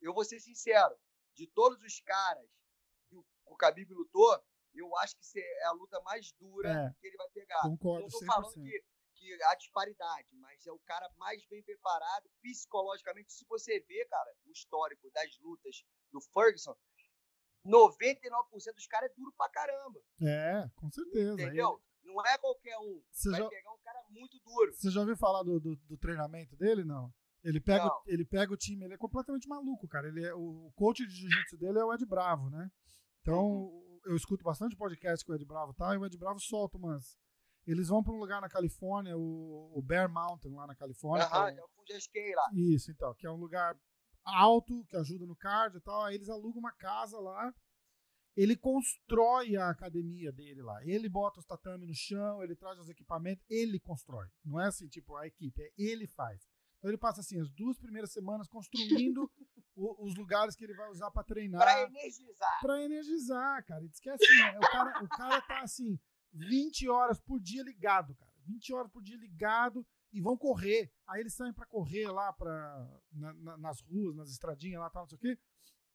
Eu vou ser sincero, de todos os caras que o, o Khabib lutou, eu acho que é a luta mais dura é, que ele vai pegar. Concordo, não tô falando que que há disparidade, mas é o cara mais bem preparado psicologicamente. Se você vê, cara, o histórico das lutas do Ferguson, 99% dos caras é duro pra caramba. É, com certeza. Entendeu? Não é qualquer um. Você Vai já... pegar um cara muito duro. Você já ouviu falar do, do, do treinamento dele? Não. Ele pega, não. ele pega o time, ele é completamente maluco, cara. Ele é, o coach de jiu-jitsu dele é o Ed Bravo, né? Então, uhum. eu escuto bastante podcast com o Ed Bravo, tá? E o Ed Bravo solta umas, eles vão para um lugar na Califórnia, o, o, Bear Mountain, lá na Califórnia. Aham, é, o Fuji lá. Isso, então, que é um lugar alto, que ajuda no cardio e tal. Aí eles alugam uma casa lá. Ele constrói a academia dele lá. Ele bota os tatame no chão, ele traz os equipamentos, ele constrói. Não é assim, tipo, a equipe, é ele faz. Então ele passa assim as duas primeiras semanas construindo o, os lugares que ele vai usar para treinar. Para energizar. Para energizar, cara. E diz que é assim, é, o, cara, o cara tá assim, 20 horas por dia ligado, cara. 20 horas por dia ligado. e vão correr. Aí eles saem para correr lá pra, na, na, nas ruas, nas estradinhas lá, tal, não sei o quê.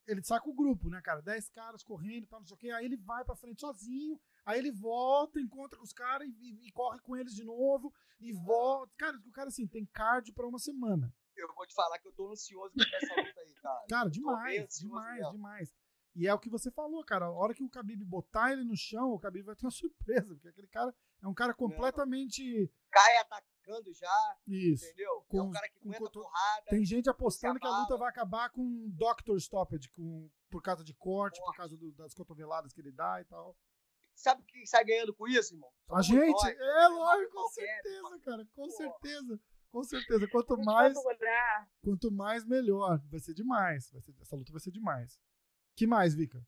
Ele sai com o grupo, né, cara? Dez caras correndo, tal, não sei o quê. Aí ele vai pra frente sozinho. Aí ele volta, encontra com os caras e, e, e, corre com eles de novo. E volta. Cara, o cara, assim, tem cardio pra uma semana. Eu vou te falar que eu tô ansioso pra essa luta aí, cara. Cara, demais, demais, mesmo. demais. E é o que você falou, cara. A hora que o Khabib botar ele no chão, o Khabib vai ter uma surpresa, porque aquele cara é um cara completamente. Cai atacando já. Isso. Entendeu? Com, é um cara que aguenta coto... porrada. Tem gente apostando que a luta vai acabar com Doctor Stoppage, com... por causa de corte, corte. por causa do, das cotoveladas que ele dá e tal. Sabe quem sai ganhando com isso, irmão? a gente? Nós. É, lógico, com certeza, cara. Com Pô. certeza. Com certeza. Quanto mais. Quanto mais, melhor. Vai ser demais. Vai ser, essa luta vai ser demais que mais, Vika?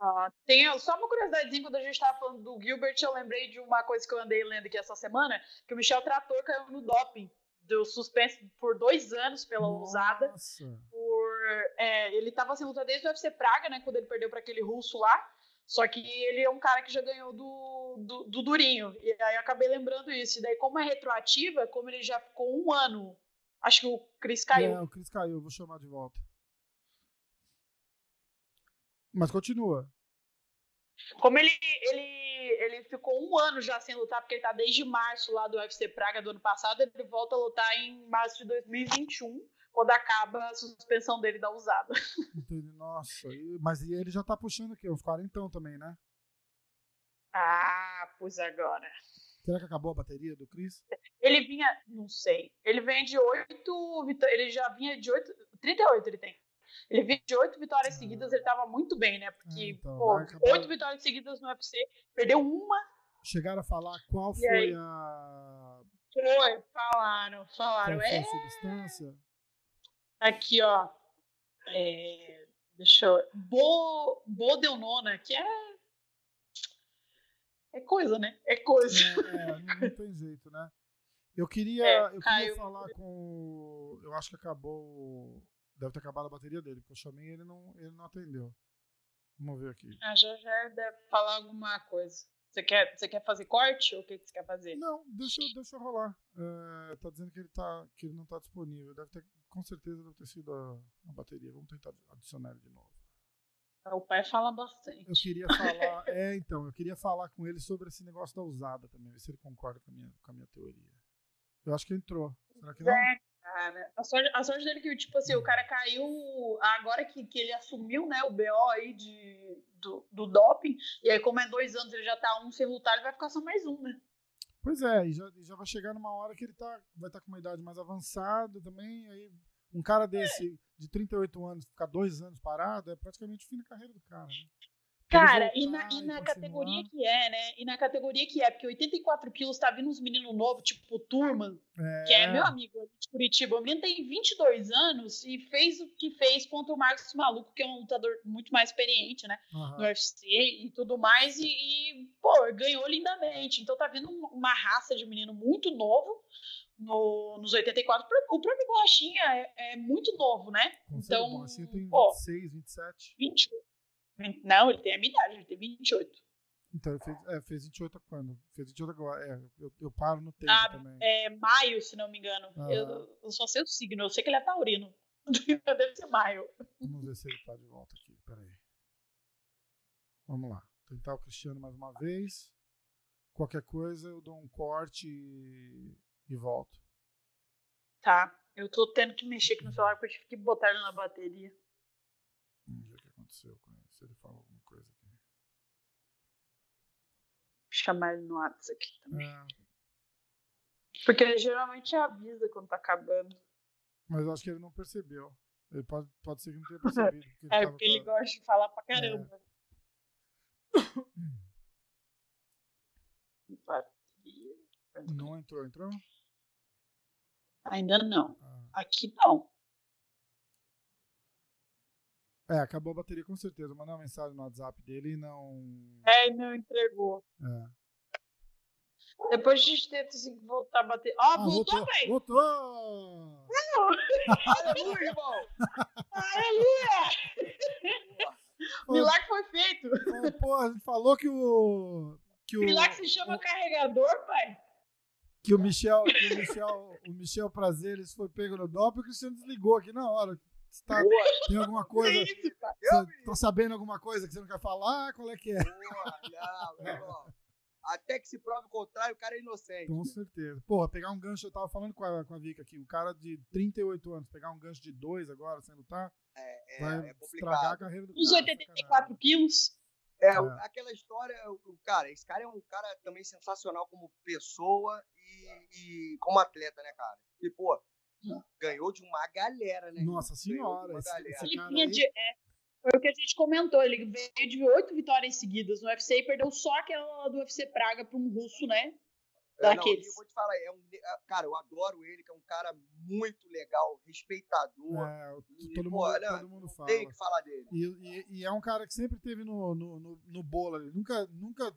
Ah, tem só uma curiosidade, quando a gente estava falando do Gilbert, eu lembrei de uma coisa que eu andei lendo aqui essa semana, que o Michel Trator caiu no doping, deu suspenso por dois anos pela Nossa. usada. Por, é, ele estava sem luta desde o UFC Praga, né, quando ele perdeu para aquele russo lá, só que ele é um cara que já ganhou do, do, do, Durinho, e aí eu acabei lembrando isso, e daí como é retroativa, como ele já ficou um ano, acho que o Chris caiu. É, o Chris caiu, vou chamar de volta. Mas continua. Como ele, ele, ele ficou um ano já sem lutar, porque ele tá desde março lá do UFC Praga do ano passado, ele volta a lutar em março de 2021, quando acaba a suspensão dele da usada. Entendi. Nossa, mas ele já tá puxando aqui, uns 40 também, né? Ah, pois agora. Será que acabou a bateria do Chris? Ele vinha, não sei. Ele vem de 8, ele já vinha de 8, 38 ele tem. Ele vinha de oito vitórias seguidas, ele tava muito bem, né? Porque, então, pô, oito vitórias seguidas no UFC, perdeu uma. Chegaram a falar qual e foi aí? a. Foi, falaram, falaram. Qual foi é... a substância? Aqui, ó. É... Deixa eu. Bo... Bodelnona, que é. É coisa, né? É coisa. É, é não, não tem jeito, né? Eu queria, é, eu queria falar com. Eu acho que acabou Deve ter acabado a bateria dele, porque eu chamei e ele não, ele não atendeu. Vamos ver aqui. Ah, já já deve falar alguma coisa. Você quer, você quer fazer corte ou o que, que você quer fazer? Não, deixa, deixa rolar. É, tá dizendo que ele, tá, que ele não tá disponível. Deve ter, com certeza deve ter sido a, a bateria. Vamos tentar adicionar ele de novo. O pai fala bastante. Eu queria falar. é, então, eu queria falar com ele sobre esse negócio da usada também, ver se ele concorda com a minha, com a minha teoria. Eu acho que entrou. Será que não? É, cara. A sorte, a sorte dele é que, tipo assim, o cara caiu agora que, que ele assumiu, né, o BO aí de, do, do doping. E aí, como é dois anos, ele já tá um sem lutar, ele vai ficar só mais um, né? Pois é, e já, já vai chegar numa hora que ele tá, vai estar tá com uma idade mais avançada também. Aí um cara desse, é. de 38 anos, ficar dois anos parado, é praticamente o fim da carreira do cara, né? Cara, e na, e na categoria que é, né? E na categoria que é, porque 84 quilos tá vindo uns meninos novos, tipo o Turman, é. que é meu amigo de Curitiba. O menino tem 22 anos e fez o que fez contra o Marcos Maluco, que é um lutador muito mais experiente, né? Uhum. No UFC e tudo mais. E, e, pô, ganhou lindamente. Então tá vindo uma raça de menino muito novo. No, nos 84, o próprio Borrachinha é, é muito novo, né? então, o Borrachinha tem 26, 27. 28. Não, ele tem a minha idade, ele tem 28. Então, ele fez, é, fez 28 quando? Fez 28 agora. É, eu, eu paro no tempo ah, também. É maio, se não me engano. Ah. Eu, eu, só sei o signo, eu sei que ele é taurino. Deve ser maio. Vamos ver se ele tá de volta aqui. Peraí. Vamos lá. Tentar o Cristiano mais uma vez. Qualquer coisa, eu dou um corte e, e volto. Tá. Eu tô tendo que mexer aqui no celular porque eu tive que botar ele na bateria. Vamos ver o que aconteceu com ele se ele fala alguma coisa aqui. Chamar ele no WhatsApp aqui também. É. Porque ele geralmente avisa quando tá acabando. Mas eu acho que ele não percebeu. Ele pode, pode ser que não tenha percebido. Porque é, porque ele gosta de falar pra caramba. É. Não entrou, entrou? Ainda não. Ah. Aqui não. É, acabou a bateria com certeza. Mandei uma mensagem no WhatsApp dele e não. É, e não entregou. É. Depois a gente tenta assim, voltar a bater. Ah, ah voltou, velho! Voltou! voltou. Aleluia, irmão! Aleluia! O milagre foi feito! Pô, a gente falou que o. Que o milagre se chama o, carregador, pai. que o Michel, que o Michel, o Michel Prazeres foi pego no doping, o Cristiano desligou aqui na hora. Você tá, Boa, tem alguma coisa? Você tá sabendo alguma coisa que você não quer falar? Qual é que é? Porra, não, meu irmão. Até que se prove o contrário, o cara é inocente. Com certeza. Porra, pegar um gancho, eu tava falando com a, com a Vika aqui, o cara de 38 anos, pegar um gancho de 2 agora sem lutar, É, vai é estragar a complicado. carreira do Os cara. 84 quilos. É, É. aquela história, o o cara, esse cara é um cara também sensacional como pessoa e, e como atleta, né, cara? Porque, pô, ganhou de uma galera, né? Nossa senhora, uma esse, galera. esse Ele cara vinha aí, de. é, foi o que a gente comentou. Ele veio de oito vitórias seguidas no UFC e perdeu só aquela do UFC Praga para um russo, né? É, não, daqueles. e eu vou te falar, é um, é, cara, eu adoro ele, que é um cara muito legal, respeitador. é, E, todo, pô, mundo, não, todo mundo não fala. tem que falar dele. E, e- e é um cara que sempre teve no, no, no, no bolo ali. Nunca, nunca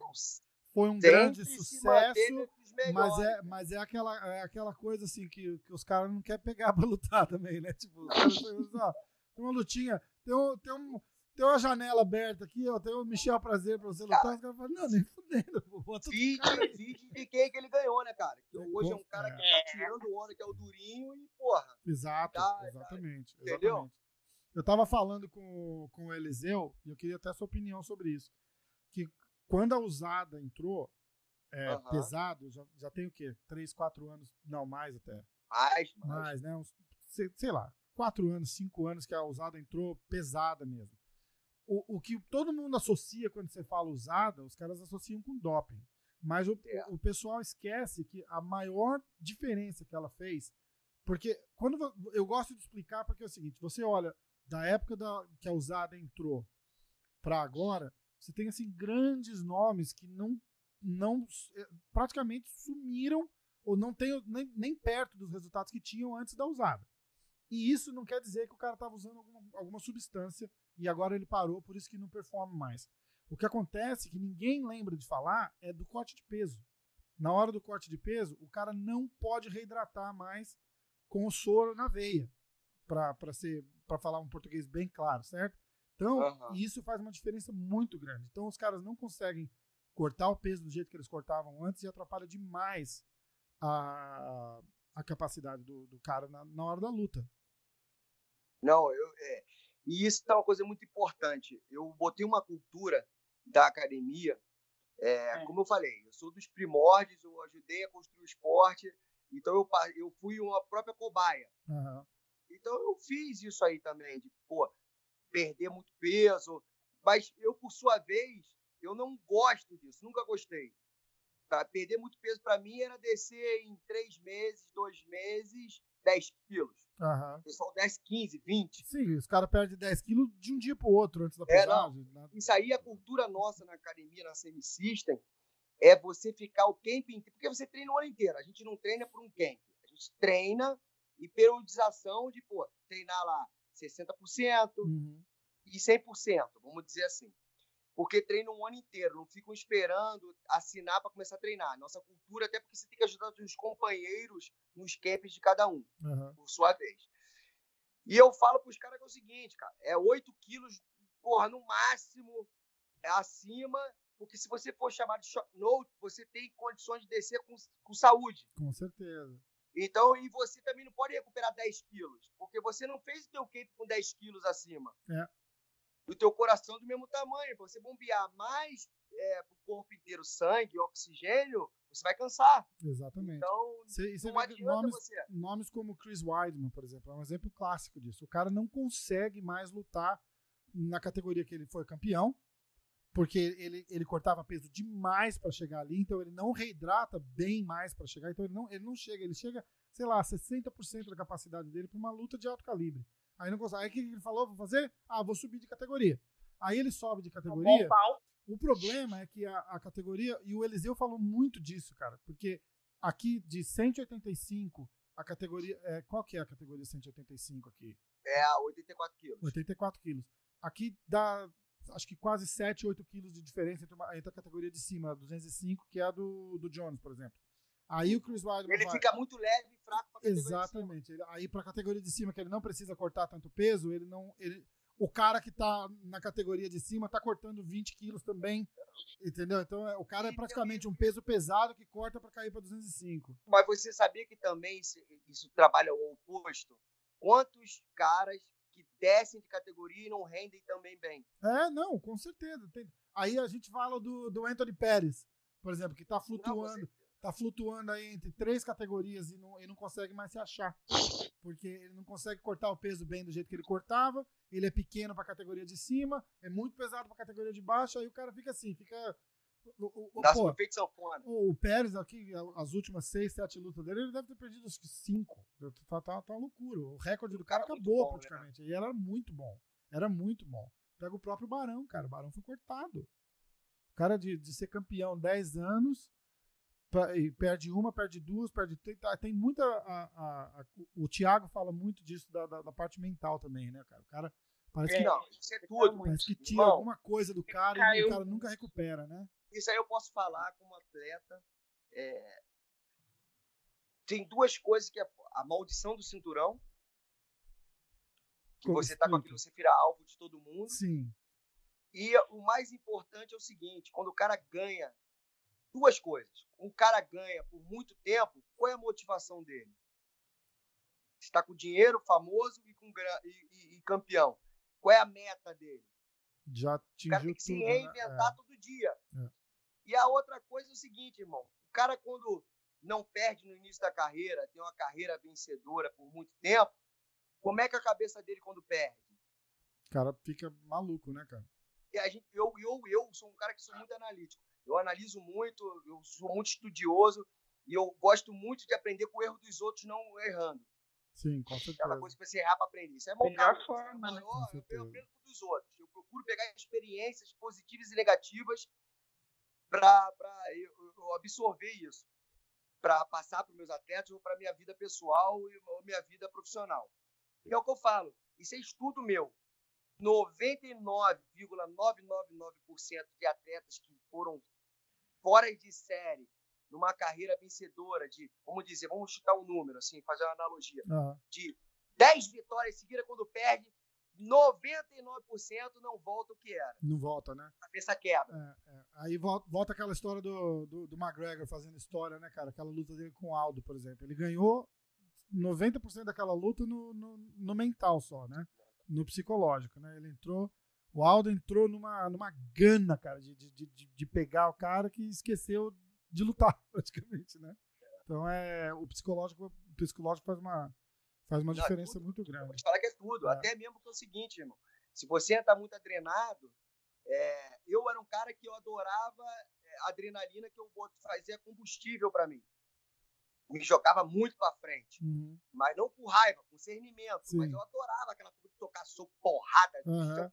foi um Sempre grande se manteve mas é, mas é, aquela, é aquela coisa assim que, que os caras não querem pegar pra lutar também, né? Tipo, assim, ó, tem uma lutinha, tem, um, tem, um, tem uma janela aberta aqui, ó, tem o Michel Prazer pra você lutar. Os caras falam, não, nem fudendo, cara aí. vídeo de quem que ele ganhou, né, cara? Que É, hoje é um cara é. que tá tirando onda, que é o Durinho, e, porra, Exato, Tá, exatamente, entendeu? exatamente. Eu tava falando com, com o Eliseu, e eu queria até a sua opinião sobre isso. Que quando a usada entrou, é, Aham. pesado, já, já tem o quê? Três, quatro anos, não, mais até. mais, mais. Mais, né? Uns, sei, sei lá, quatro anos, cinco anos que a usada entrou pesada mesmo. O, o que todo mundo associa quando você fala usada, os caras associam com doping. Mas o, É. o, pessoal esquece que a maior diferença que ela fez. Porque quando eu gosto de explicar, porque é o seguinte: você olha da época da, que a usada entrou para agora, você tem assim grandes nomes que não, não eh, praticamente sumiram ou não tem nem, nem perto dos resultados que tinham antes da usada. E isso não quer dizer que o cara estava usando alguma, alguma substância e agora ele parou, por isso que não performa mais. O que acontece, que ninguém lembra de falar, é do corte de peso. Na hora do corte de peso, o cara não pode reidratar mais com o soro na veia, para ser para falar um português bem claro, certo? Então, Aham. isso faz uma diferença muito grande. Então, os caras não conseguem cortar o peso do jeito que eles cortavam antes e atrapalha demais a, a capacidade do, do cara na, na hora da luta. Não, eu, é, e isso é uma coisa muito importante. Eu botei uma cultura da academia, é, É. como eu falei, eu sou dos primórdios, eu ajudei a construir o esporte, então eu, eu fui uma própria cobaia. Aham. Então eu fiz isso aí também, de pô, perder muito peso, mas eu, por sua vez, eu não gosto disso, nunca gostei. Tá? Perder muito peso para mim era descer em três meses, dois meses, 10 quilos. Aham. O pessoal desce 15, 20. Sim, os caras perdem 10 quilos de um dia pro outro antes da É, pesagem. né? Isso aí, a cultura nossa na academia, na Semi-System, é você ficar o camp inteiro. Porque você treina o ano inteiro. A gente não treina por um camp. A gente treina e periodização de, pô, treinar lá 60% Uhum. e 100%, vamos dizer assim. Porque treinam um ano inteiro, não ficam esperando assinar para começar a treinar. Nossa cultura, até porque você tem que ajudar os companheiros nos camps de cada um Aham. por sua vez. E eu falo pros caras que é o seguinte, cara, é 8 quilos, porra, no máximo, é acima, porque se você for chamado de short note, você tem condições de descer com, com saúde. Com certeza. Então, e você também não pode recuperar 10 quilos, porque você não fez o teu camp com 10 quilos acima. É. O teu coração do mesmo tamanho, pra você bombear mais é, pro corpo inteiro sangue, oxigênio, você vai cansar. Exatamente. Então, Cê- você não adianta nomes, você. nomes como Chris Weidman, por exemplo, é um exemplo clássico disso. O cara não consegue mais lutar na categoria que ele foi campeão, porque ele, ele cortava peso demais para chegar ali, então ele não reidrata bem mais para chegar, então ele não, ele não chega, ele chega, sei lá, 60% da capacidade dele para uma luta de alto calibre. Aí não consegue. Aí o que ele falou? Vou fazer? Ah, vou subir de categoria. Aí ele sobe de Um categoria. bom pau. O problema é que a, a categoria, e o Eliseu falou muito disso, cara, porque aqui de 185, a categoria. É, qual que é a categoria 185 aqui? É a 84 quilos. 84 quilos. Aqui dá, acho que quase 7, 8 quilos de diferença entre, uma- entre a categoria de cima, a 205, que é a do, do Jones, por exemplo. Aí o Chris Weidman Ele vai- fica muito leve e fraco pra categoria de cima. Exatamente. Ele- aí para a categoria de cima, que ele não precisa cortar tanto peso, ele não. Ele, o cara que tá na categoria de cima tá cortando 20 quilos também. Entendeu? Então é, o cara é praticamente um peso pesado que corta para cair para 205. Mas você sabia que também isso, isso trabalha o oposto? Quantos caras que descem de categoria e não rendem também bem? É, não, com certeza. Tem... Aí a gente fala do, do Anthony Pérez, por exemplo, que tá flutuando. Não, tá flutuando aí entre três categorias e não, e não consegue mais se achar. Porque ele não consegue cortar o peso bem do jeito que ele cortava. Ele é pequeno para a categoria de cima, é muito pesado para a categoria de baixo. Aí o cara fica assim, fica. O, o, pô, o, o Pérez aqui, as últimas seis, sete lutas dele, ele deve ter perdido acho que cinco. Tá, tá, tá uma loucura. O recorde do cara, cara acabou bom, né, praticamente. Né? E era muito bom. Era muito bom. Pega o próprio Barão, cara. O Barão foi cortado. O cara de, de ser campeão 10 anos, perde uma, perde duas, perde três. Tá, tem muita. A, a, a, o Thiago fala muito disso da, da, da, parte mental também, né, cara? O cara parece é, que. Não, isso é tudo. Parece que tira Irmão, alguma coisa do cara caiu. e o cara nunca recupera, né? Isso aí eu posso falar como atleta. É... Tem duas coisas que é a maldição do cinturão. Que você tá com aquilo, você vira alvo de todo mundo. Sim. E o mais importante é o seguinte: quando o cara ganha duas coisas. Um cara ganha por muito tempo, qual é a motivação dele? Está com dinheiro, famoso e, com, e, e, e campeão. Qual é a meta dele? Já atingiu o cara tem que se né? reinventar né? todo dia. É. E a outra coisa é o seguinte, irmão. O cara, quando não perde no início da carreira, tem uma carreira vencedora por muito tempo, como é que é a cabeça dele quando perde? O cara fica maluco, né, cara? E a gente, eu, eu, eu sou um cara que sou muito analítico. Eu analiso muito, eu sou muito estudioso e eu gosto muito de aprender com o erro dos outros, não errando. Sim, com certeza. Aquela coisa que você errar para aprender. Isso é bom. Melhor forma, né? Eu, eu aprendo com os outros. Eu procuro pegar experiências positivas e negativas para eu, eu absorver isso. Para passar para os meus atletas ou para minha vida pessoal ou minha vida profissional. E é o que eu falo. Isso é estudo meu. 99,999% de atletas que foram fora de série, numa carreira vencedora de, vamos dizer, vamos chutar um número, assim, fazer uma analogia, uhum. de 10 vitórias seguidas quando perde, 99% não volta o que era. Não volta, né? A cabeça quebra. É, é. Aí volta, volta, aquela história do, do, do, McGregor fazendo história, né, cara? Aquela luta dele com o Aldo, por exemplo. Ele ganhou 90% daquela luta no, no, no mental só, né? No psicológico, né? Ele entrou o Aldo entrou numa, numa gana, cara, de, de, de, de pegar o cara que esqueceu de lutar, praticamente, né? Então é o psicológico, o psicológico faz uma faz uma Não, diferença tudo, muito grande. Pode falar que é tudo, é. até mesmo que é o seguinte, irmão. Se você está muito adrenado, é, eu era um cara que eu adorava é, adrenalina que eu fazia combustível para mim. Me jogava muito para frente, uhum. mas não com raiva, com cernimento. Sim. Mas eu adorava aquela coisa de tocar soco, porrada, uhum.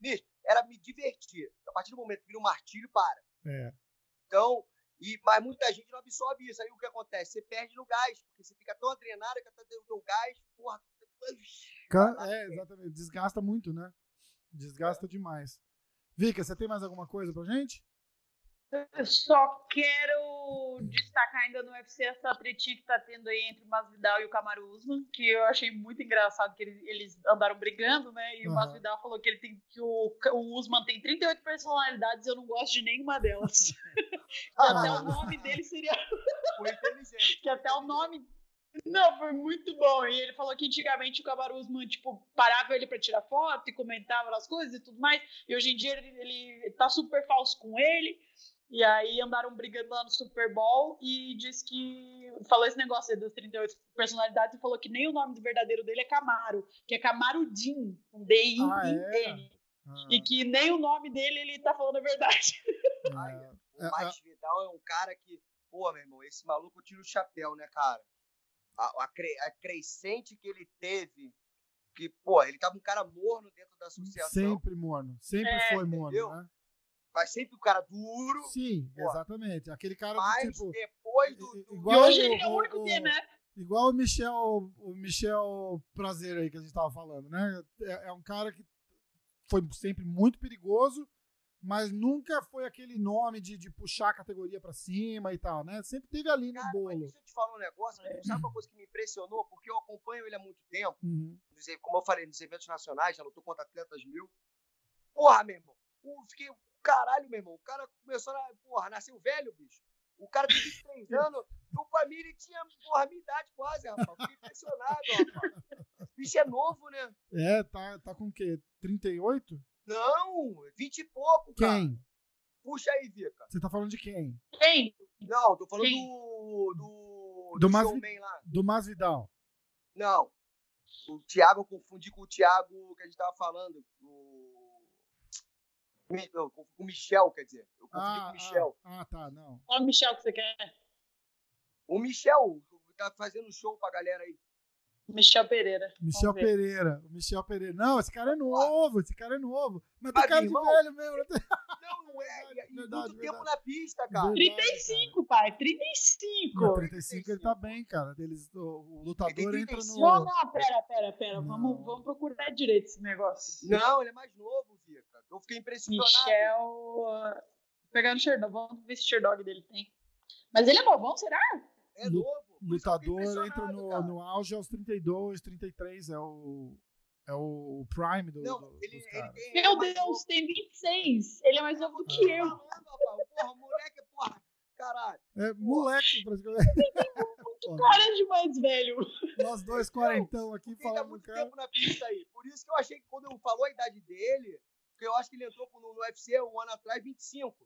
Bicho, era me divertir. A partir do momento que vira um martírio, para. É. Então, e, mas muita gente não absorve isso. Aí o que acontece? Você perde no gás, porque você fica tão adrenado que até o teu gás, porra. É, exatamente. Desgasta muito, né? Desgasta é. demais. Vika, você tem mais alguma coisa pra gente? Eu só quero destacar ainda no UFC essa tretinha que tá tendo aí entre o Masvidal e o Kamaru Usman, que eu achei muito engraçado que eles, eles andaram brigando, né? E uhum. o Masvidal falou que ele tem que o, o Usman tem 38 personalidades, eu não gosto de nenhuma delas. que até o nome dele seria Foi inteligente. que até o nome não, foi muito bom. E ele falou que antigamente o Kamaru Usman, tipo, parava ele para tirar foto e comentava as coisas e tudo mais. E hoje em dia ele, ele tá super falso com ele. E aí andaram brigando lá no Super Bowl e disse que. Falou esse negócio aí das 38 personalidades e falou que nem o nome do verdadeiro dele é Camaro, que é Camaro Din, um D-I-N. Ah, é? ah. E que nem o nome dele ele tá falando a verdade. É. o Max Vidal é um cara que, pô, meu irmão, esse maluco tira o chapéu, né, cara? A, a, cre, a crescente que ele teve, que, pô, ele tava um cara morno dentro da associação. Sempre morno, sempre é, foi morno, entendeu? né? Vai sempre o cara duro. Sim, pô. exatamente. Aquele cara Mas do, tipo. depois do. Igual e hoje o, ele é o único que, né? Igual o Michel, o Michel Prazer aí que a gente tava falando, né? É, é um cara que foi sempre muito perigoso, mas nunca foi aquele nome de, de puxar a categoria pra cima e tal, né? Sempre teve ali no Cara, mas bolo. deixa eu te falar um negócio, cara. sabe uma coisa que me impressionou? Porque eu acompanho ele há muito tempo, Uhum. como eu falei, nos eventos nacionais, já lutou contra atletas mil. Porra, meu irmão, eu fiquei, caralho, meu irmão, o cara começou a, porra, nasceu velho, bicho. O cara tem 23 anos, o pra mim ele tinha, porra, a minha idade quase, rapaz. Fiquei impressionado, rapaz. O bicho é novo, né? É, tá, tá com o quê? 38? Não, 20 e pouco, cara. Quem? Puxa aí, Vika. Você tá falando de quem? Quem? Não, tô falando Quem? do. Do, Do do showman lá. Do Masvidal. Não. O Thiago, eu confundi com o Thiago que a gente tava falando. O... Não, com com o Michel, quer dizer. Eu confundi com o Michel. Ah, ah, tá, não. Qual o Michel que você quer? O Michel que tá fazendo show pra galera aí. Michel Pereira. Michel. Pereira. O Michel Pereira. Não, esse cara é novo, esse cara é novo. Mas tem Mas, cara de irmão, velho mesmo. né? Não, não é. Verdade, E verdade, muito tempo verdade. na pista, cara. Verdade. 35, pai. 35. Não, 35 ele tá bem, cara. Eles, o, o lutador entra 35. Não, no. não, pera, pera, pera. Não. Vamos, vamos procurar direito esse negócio. Não, ele é mais novo, Vika. Eu fiquei impressionado. Michel. ah, Pegando o Sherdog. Vamos ver se o Sherdog dele tem. Mas ele é novão, será? É novo. Que eu Lutador entra no, cara. no auge aos 32, 33. É o, é o prime do, Não, do- ele, ele tem. ele é Meu mais Deus, novo. tem 26. Ele é mais novo do que eu. Falando, rapaz. Porra, moleque, porra. Caralho. É moleque, praticamente. Cara de mais velho. Nós dois quarentão aqui falando do muito cara. tempo na pista aí. Por isso que eu achei que quando eu falou a idade dele, porque eu acho que ele entrou no, no UFC um ano atrás, 25.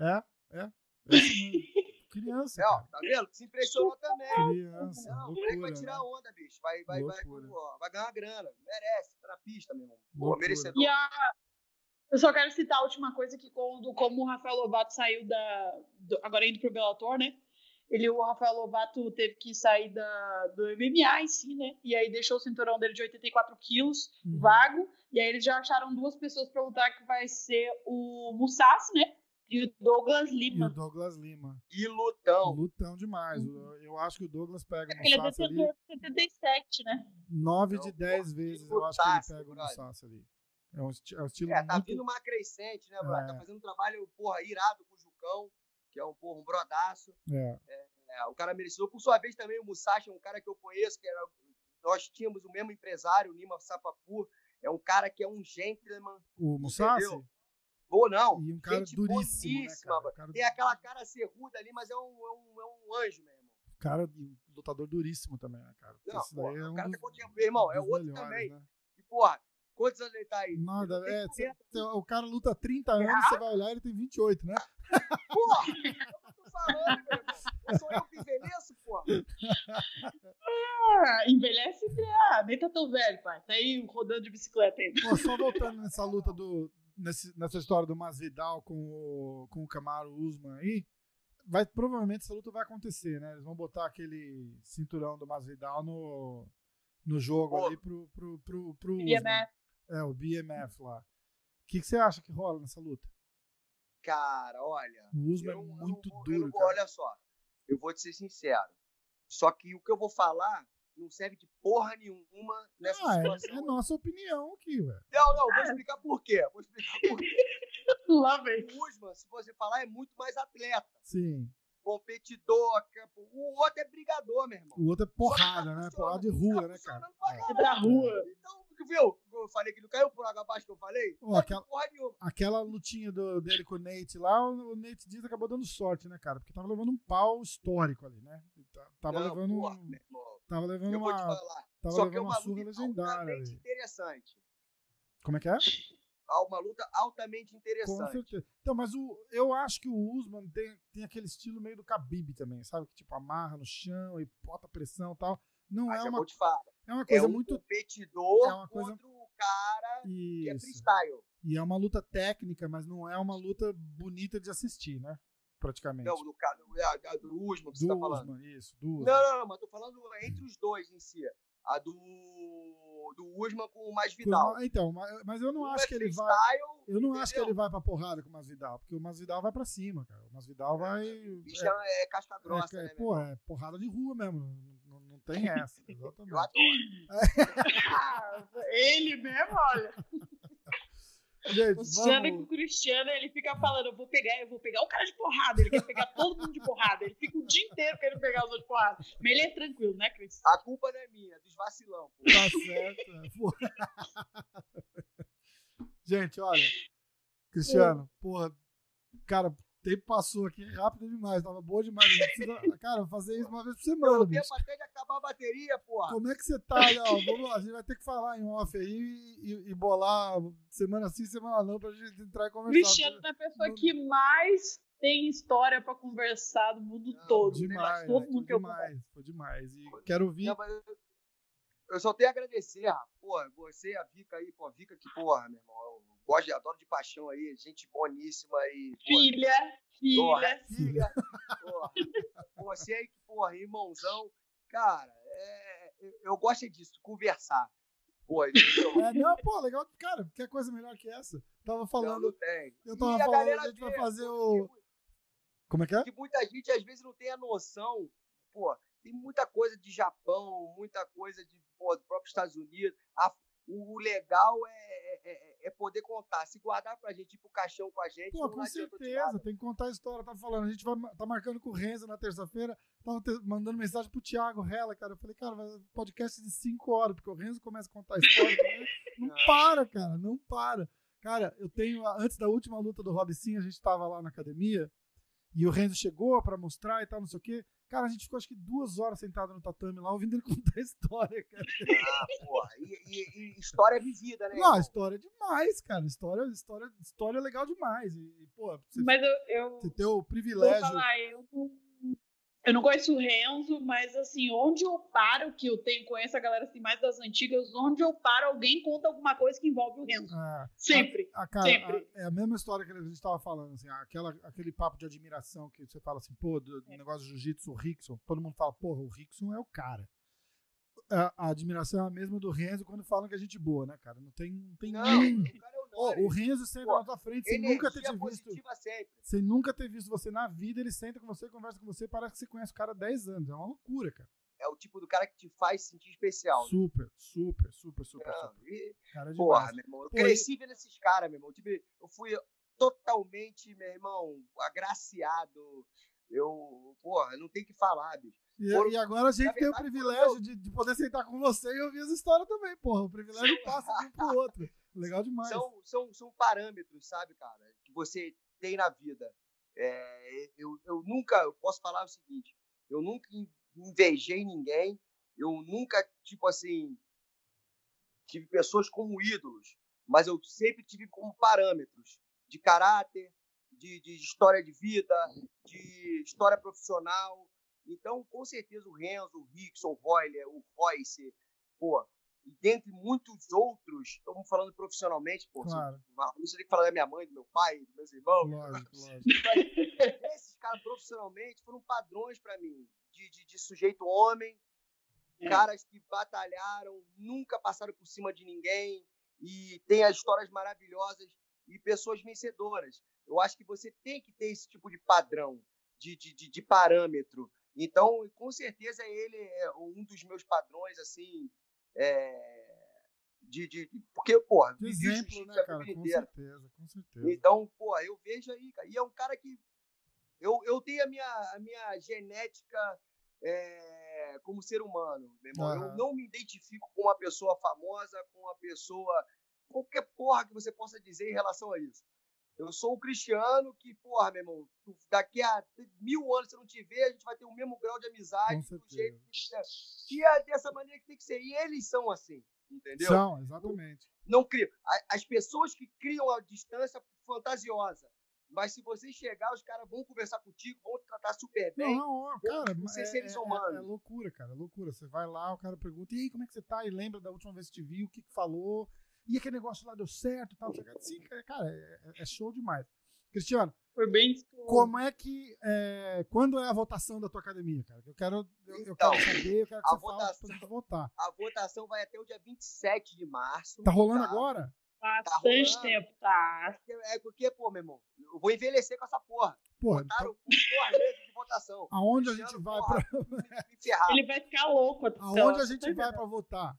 É, é. é. Criança. É, ó, tá vendo? Se impressionou também. Criança. Não, o moleque vai loucura, tirar né? onda, bicho. Vai, vai, vai, Loucura. ó, vai ganhar uma grana. Merece, tá na pista, meu irmão. Pô, Loucura. merecedor. E a... Eu só quero citar a última coisa que quando, como o Rafael Lobato saiu da. do- agora indo pro Bellator, né? Ele, o Rafael Lobato teve que sair da, do MMA em si, né? E aí deixou o cinturão dele de 84 quilos Uhum. vago. E aí eles já acharam duas pessoas pra lutar, que vai ser o Musashi, né? E o Douglas E Lima. o Douglas Lima. E lutão. Lutão demais. Eu, eu acho que o Douglas pega o Ele é Musashi ali detentor de 77, né? 9 Não, de pô, 10 que vezes. Eu acho que ele pega o. Musashi ali. É um, é um estilo É, tá muito... vindo uma crescente, né, brother? É. Tá fazendo um trabalho, porra, irado com o Jucão, que é um, porra, um brodaço. É, É, o cara merecedor. Por sua vez, também o Musashi é um cara que eu conheço, que era, nós tínhamos o mesmo empresário, o Nima Sapapur. É um cara que é um gentleman. o Musashi Entendeu? Ou não. e um cara gente duríssimo, né, cara? O cara, Tem aquela cara serruda ali, mas é um, é um, é um anjo, meu irmão. cara um lutador duríssimo também, né, cara? Não, porra, é o um cara dos, tá com meu irmão, é dos outro melhores, também. né? E, porra, quantos anos ele tá aí? Nada, é, cê- 40. cê- o cara luta há 30 anos, você vai olhar, ele tem 28, né? Porra! É o que eu tô falando, meu irmão. Sou eu que envelheço, porra. Ah, envelhece, ah, nem tá tão velho, pai. Tá aí rodando de bicicleta ainda. Pô, só voltando nessa luta do. nesse- nessa história do Masvidal com o, com o Camaro Usman aí, vai, provavelmente essa luta vai acontecer, né? Eles vão botar aquele cinturão do Masvidal no, no jogo Pô. ali pro, pro, pro, pro Usman. BMF. É, o BMF lá. O que, que você acha que rola nessa luta? Cara, olha. O Usman eu é eu muito eu duro, cara. Olha só, eu vou te ser sincero. Só que o que eu vou falar não serve de porra nenhuma nessa Ah, situação. é, é nossa opinião aqui, velho. Não, não, vou explicar por quê. Vou explicar por quê. Lá vem. O Usman, se você falar, é muito mais atleta, Sim. competidor. que- O outro é brigador, meu irmão. O outro é porrada, né? Porrada de rua, Tá né, cara? É. É da rua. Então, viu? Eu falei que não caiu por água abaixo que eu falei? Aquela-. Aquela lutinha do- dele com o Nate lá, o, Nate Diaz acabou dando sorte, né, cara? Porque tava levando um pau histórico ali, né? Ta- Tava Não, levando. porra, um- tava levando Eu vou te uma. falar. Tava Só que é levando uma uma surra luta legendária interessante. Como é que é? Uma luta altamente Com interessante. certeza. Então, mas o, eu acho que o Usman tem, tem aquele estilo meio do Khabib também, sabe? Que tipo amarra no chão e bota pressão e tal. Não Mas é uma, falar. é uma É coisa um muito. competidor é uma coisa- contra o cara que é Isso. freestyle. E é uma luta técnica, mas não é uma luta bonita de assistir, né? Praticamente. Não, do, é a do Usman que você do tá falando. Usman, isso, do Usman. Não, não, não, mas tô falando entre os dois em si. A do, do Usman com o mais Vidal. Então, ma- mas eu não Um acho é que ele vai. Eu não acho que entendeu? ele vai pra porrada com o Masvidal, porque o Masvidal vai pra cima, cara. O Masvidal vai. O bicho é, é casca grossa, é, né, é, pô, é porrada de rua mesmo. Tem essa, Eu exatamente. adoro. Ah, ele mesmo, olha. Gente, O Luciano que o vamos... Cristiano, ele fica falando, eu vou pegar, eu vou pegar o cara de porrada. Ele quer pegar todo mundo de porrada. Ele fica o dia inteiro querendo pegar os outros de porrada. Mas ele é tranquilo, né, Cris? A culpa não é minha, é dos vacilão. Pô. Tá certo. é. Gente, olha. Cristiano, porra, cara, o tempo passou aqui rápido demais, tava boa demais. Precisa, cara, vou fazer isso uma vez por semana, bicho. tempo até de acabar a bateria, porra. Como é que você tá, Léo? Vamos lá, a gente vai ter que falar em off aí e, e bolar semana sim, semana não, pra gente entrar e conversar. Cristiano é a pessoa que mais tem história pra conversar do mundo Não, todo. Demais, Todo foi mundo que eu demais, foi demais. E quero ouvir. Não, eu, eu só tenho a agradecer. Porra, você e a Vica aí, pô, a Vica que, porra, meu irmão, eu gosto, de- adoro de paixão aí, gente boníssima e. pô, Filha, Porra, filha. filha. Porra. Você aí, que, porra, irmãozão. Cara, é, eu- gosto é disso, conversar. Pô? É, não, pô, legal. Cara, quer coisa melhor que essa? Tava Não, não falando. tem. Eu tava E a falando, galera a gente vai vê, fazer pô, o. Como é que é? que muita gente às vezes não tem a noção. Pô, tem muita coisa de Japão, muita coisa de pô, do próprio Estados Unidos. A- o, o legal é, é- é poder contar. Se guardar pra gente ir pro caixão com a gente, Pô, com certeza, tem que contar a história. Tava falando, a gente vai, tá marcando com o Renzo na terça-feira. Tava te- mandando mensagem pro Thiago Rela, cara. Eu falei, cara, podcast de 5 horas, porque o Renzo começa a contar a história. também. não Não. para, cara, não para. Cara, eu tenho. Antes da última luta do Robicinho, a gente tava lá na academia e o Renzo chegou pra mostrar e tal, não sei o quê. Cara, a gente ficou acho que duas horas sentado no tatame lá, ouvindo ele contar a história, cara. Ah, porra. E, e- e história vivida, né? Não, história é demais, cara. História, história, história é legal demais. E, e, pô, você, Mas eu, eu você ter o vou privilégio. falar, eu eu não conheço o Renzo, mas assim, onde eu paro, que eu tenho, conheço a galera assim, mais das antigas, onde eu paro, alguém conta alguma coisa que envolve o Renzo. Ah, Sempre. a, cara, sempre. a- é a mesma história que a gente estava falando, assim, aquela, aquele papo de admiração que você fala assim, pô, do, do É. negócio de jiu-jitsu, o Rickson, todo mundo fala, porra, o Rickson é o cara. A, a admiração é a mesma do Renzo quando falam que é gente boa, né, cara? Não tem, não tem Não, o cara é o Renzo senta Pô, na tua frente sem nunca ter te visto. sempre. Sem nunca ter visto você na vida, ele senta com você, conversa com você, parece que você conhece o cara há 10 anos. É uma loucura, cara. É o tipo do cara que te faz sentir especial. né? Super, super, super, super, Não, super. e- Cara, é Porra, meu irmão. Eu Pô, cresci vendo esses caras, meu irmão. Tipo, eu fui totalmente, meu irmão, agraciado. Eu, porra, não tem o que falar, bicho. E, e agora a gente tem o privilégio foram- de, de poder sentar com você e ouvir as histórias também, porra. O privilégio passa de um pro outro. Legal demais. São, são, são parâmetros, sabe, cara, que você tem na vida. É, eu, eu nunca, eu posso falar o seguinte, eu nunca in- invejei ninguém, eu nunca, tipo assim, tive pessoas como ídolos, mas eu sempre tive como parâmetros de caráter, de, de história de vida, de história profissional. Então, com certeza, o Renzo, o Rickson, o Royler, o Royce, pô, e dentre muitos outros, estamos falando profissionalmente, pô, Claro. eu tenho que falar da minha mãe, do meu pai, dos meus irmãos. Lógico, lógico. Esses caras profissionalmente foram padrões para mim, de, de, de sujeito homem, É. caras que batalharam, nunca passaram por cima de ninguém e tem as histórias maravilhosas e pessoas vencedoras. Eu acho que você tem que ter esse tipo de padrão, de, de, de, de parâmetro. Então, com certeza, ele é um dos meus padrões, assim, é, de, de, porque, porra, De exemplo, né, cara? Com certeza, com certeza. Então, pô, eu vejo aí, cara. E é um cara que. Eu, eu tenho a minha, a minha genética é, como ser humano, meu irmão. Aham. Eu não me identifico com uma pessoa famosa, com uma pessoa. qualquer porra que você possa dizer em relação a isso. Eu sou o Cristiano que, porra, meu irmão, daqui a mil anos, se eu não te ver, a gente vai ter o mesmo grau de amizade, do jeito que. E é dessa maneira que tem que ser. E eles são assim, entendeu? São, exatamente. não cria. A- As pessoas que criam a distância fantasiosa. Mas se você chegar, os caras vão conversar contigo, vão te tratar super Não, bem. não, ó, cara, não sei é, se eles é- são é- humanos. é loucura, cara, é loucura. Você vai lá, o cara pergunta, e aí, como é que você tá? E lembra da última vez que te viu, o que, que falou? E aquele negócio lá deu certo e tal. Sim, cara, cara, é, é show demais. Cristiano, Foi bem. como é que. é, quando é a votação da tua academia, cara? Eu quero, eu, eu Então, quero saber, eu quero que a você fale votação- pra gente votar. A votação vai até o dia 27 de março. Tá rolando agora? Bastante rolando. tempo, tá? É porque, pô, meu irmão, eu vou envelhecer com essa porra. Pô, Botaram então, por duas de votação. aonde a Cristiano, gente vai porra, pra. Ele vai ficar louco. Aonde a lá, gente tá vai pra votar?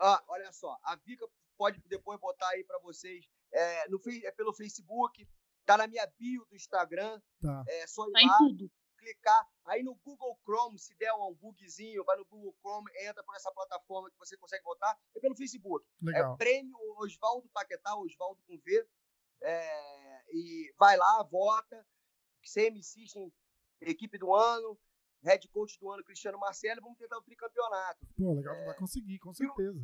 Ah, olha só, a Vika pode depois botar aí para vocês é, no, é pelo Facebook, tá na minha bio do Instagram. Tá. É só ir Tá lá, tudo. clicar. Aí no Google Chrome, se der um bugzinho, vai no Google Chrome, entra por essa plataforma que você consegue botar. É pelo Facebook. Legal. É Prêmio Oswaldo Paquetá, Oswaldo com V. É, e vai lá, vota. CM System, equipe do ano. Head coach do ano, Cristiano Marcelo. Vamos tentar o tricampeonato. Pô, legal, vai conseguir, com certeza.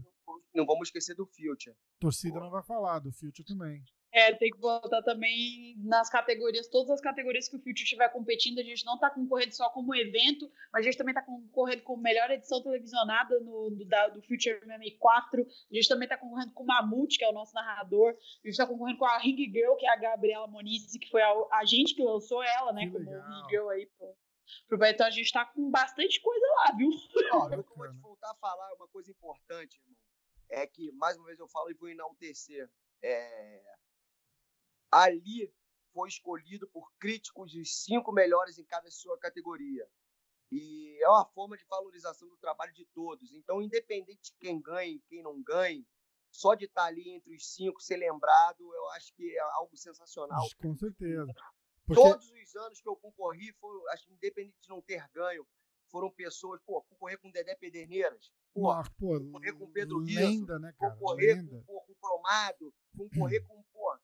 Não vamos esquecer do Future. Torcida não vai falar, do Future também. É, tem que botar também nas categorias, todas as categorias que o Future estiver competindo. A gente não está concorrendo só como evento, mas a gente também está concorrendo com melhor edição televisionada no, do, da, do Future MMA 4. A gente também está concorrendo com o Mamute, que é o nosso narrador. A gente está concorrendo com a Ring Girl, que é a Gabriela Moniz, que foi a, a gente que lançou ela, né? Que como legal. Ring Girl aí pro, pro Então a gente está com bastante coisa lá, viu? Ó, eu vou te voltar a falar uma coisa importante, irmão. É que, mais uma vez, eu falo e vou enaltecer. É... Ali foi escolhido por críticos os cinco melhores em cada sua categoria. E é uma forma de valorização do trabalho de todos. Então, independente de quem ganhe, quem não ganhe, só de estar ali entre os cinco, ser lembrado, eu acho que é algo sensacional. Com certeza. Porque, Todos os anos que eu concorri, foi, acho que independente de não ter ganho, foram pessoas, pô, concorrer com Dedé Pederneiras, pô, ah, pô, concorrer com Pedro Rizzo, lenda, né, cara? concorrer Lenda. com, pô, com Cromado, concorrer com, pô,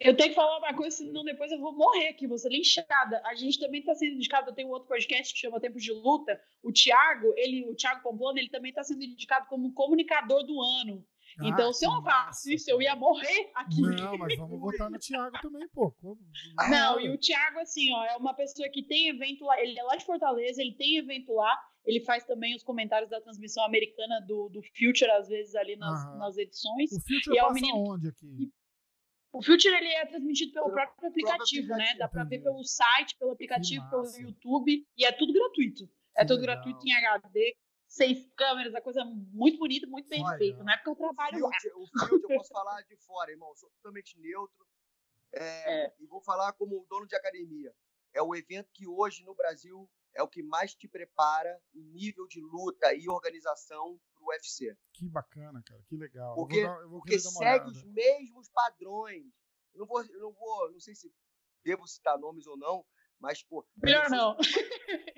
Eu tenho que falar uma coisa, senão depois eu vou morrer aqui, vou ser linchada. A gente também está sendo indicado, eu tenho um outro podcast que chama Tempos de Luta. O Thiago, ele, o Thiago Pamplona, ele também está sendo indicado como comunicador do ano. Ah, então, se eu não isso, eu ia morrer aqui. Não, mas vamos votar no Thiago também, pô. Não, e o Thiago, assim, ó, é uma pessoa que tem evento lá, ele é lá de Fortaleza, ele tem evento lá, ele faz também os comentários da transmissão americana do, do Future, às vezes, ali nas, Aham. nas edições. O Future E é passa menino onde aqui? O Future, ele é transmitido pelo Pelo próprio aplicativo, né? aplicativo, Dá pra ver pelo site, pelo aplicativo, pelo. YouTube, e é tudo gratuito. É Que tudo legal. gratuito em HD, seis câmeras, a coisa muito bonita, muito bem Olha. feita, né? Porque eu trabalho lá. Field, o Field eu posso falar de fora, irmão. Eu sou totalmente neutro. É, E vou falar como dono de academia. É o evento que hoje no Brasil é o que mais te prepara em nível de luta e organização para o UFC. Que bacana, cara. Que legal. Porque- eu vou, dar, eu vou Porque querer dar uma segue olhada. os mesmos padrões. Eu não vou, eu não vou, não sei se devo citar nomes ou não, mas pô, Melhor não.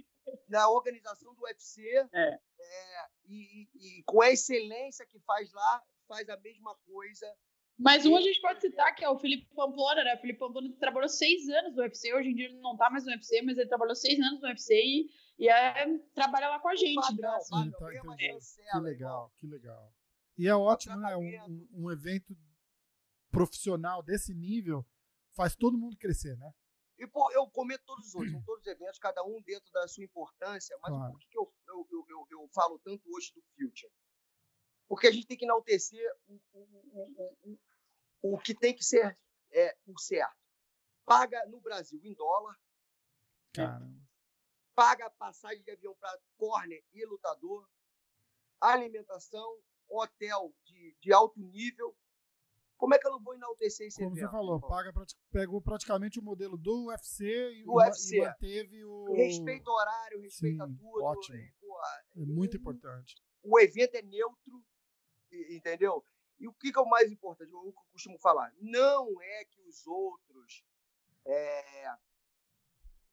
na organização do UFC É. é, e, e- e com a excelência que faz lá, faz a mesma coisa Mas um a gente pode citar, que é o Felipe Pamplona, né? O Felipe Pamplona trabalhou seis anos no UFC, hoje em dia ele não tá mais no UFC, mas ele trabalhou seis anos no UFC e, e é, trabalha lá com a gente. Padrão, então, assim, tá- Que legal, que legal. E é ótimo, né? Um, um- um evento profissional desse nível faz todo mundo crescer, né? E, pô, eu comento todos os outros, são todos eventos, cada um dentro da sua importância, mas Claro. por que, que eu, eu, eu, eu, falo tanto hoje do Future? Porque a gente tem que enaltecer o, o, o, o, o, o que tem que ser é, o certo. Paga no Brasil em dólar, Caramba. paga passagem de avião para corner e lutador, alimentação, hotel de, de alto nível. Como é que eu não vou enaltecer esse Como você evento? falou, irmão? paga, prati- pegou praticamente o modelo do UFC e, Do UFC. e manteve o. Respeita o horário, respeita Sim, tudo. ótimo. e, pô, É muito importante. o evento é neutro, entendeu? E o que, que é o mais importante? O que eu costumo falar. Não é que os outros é,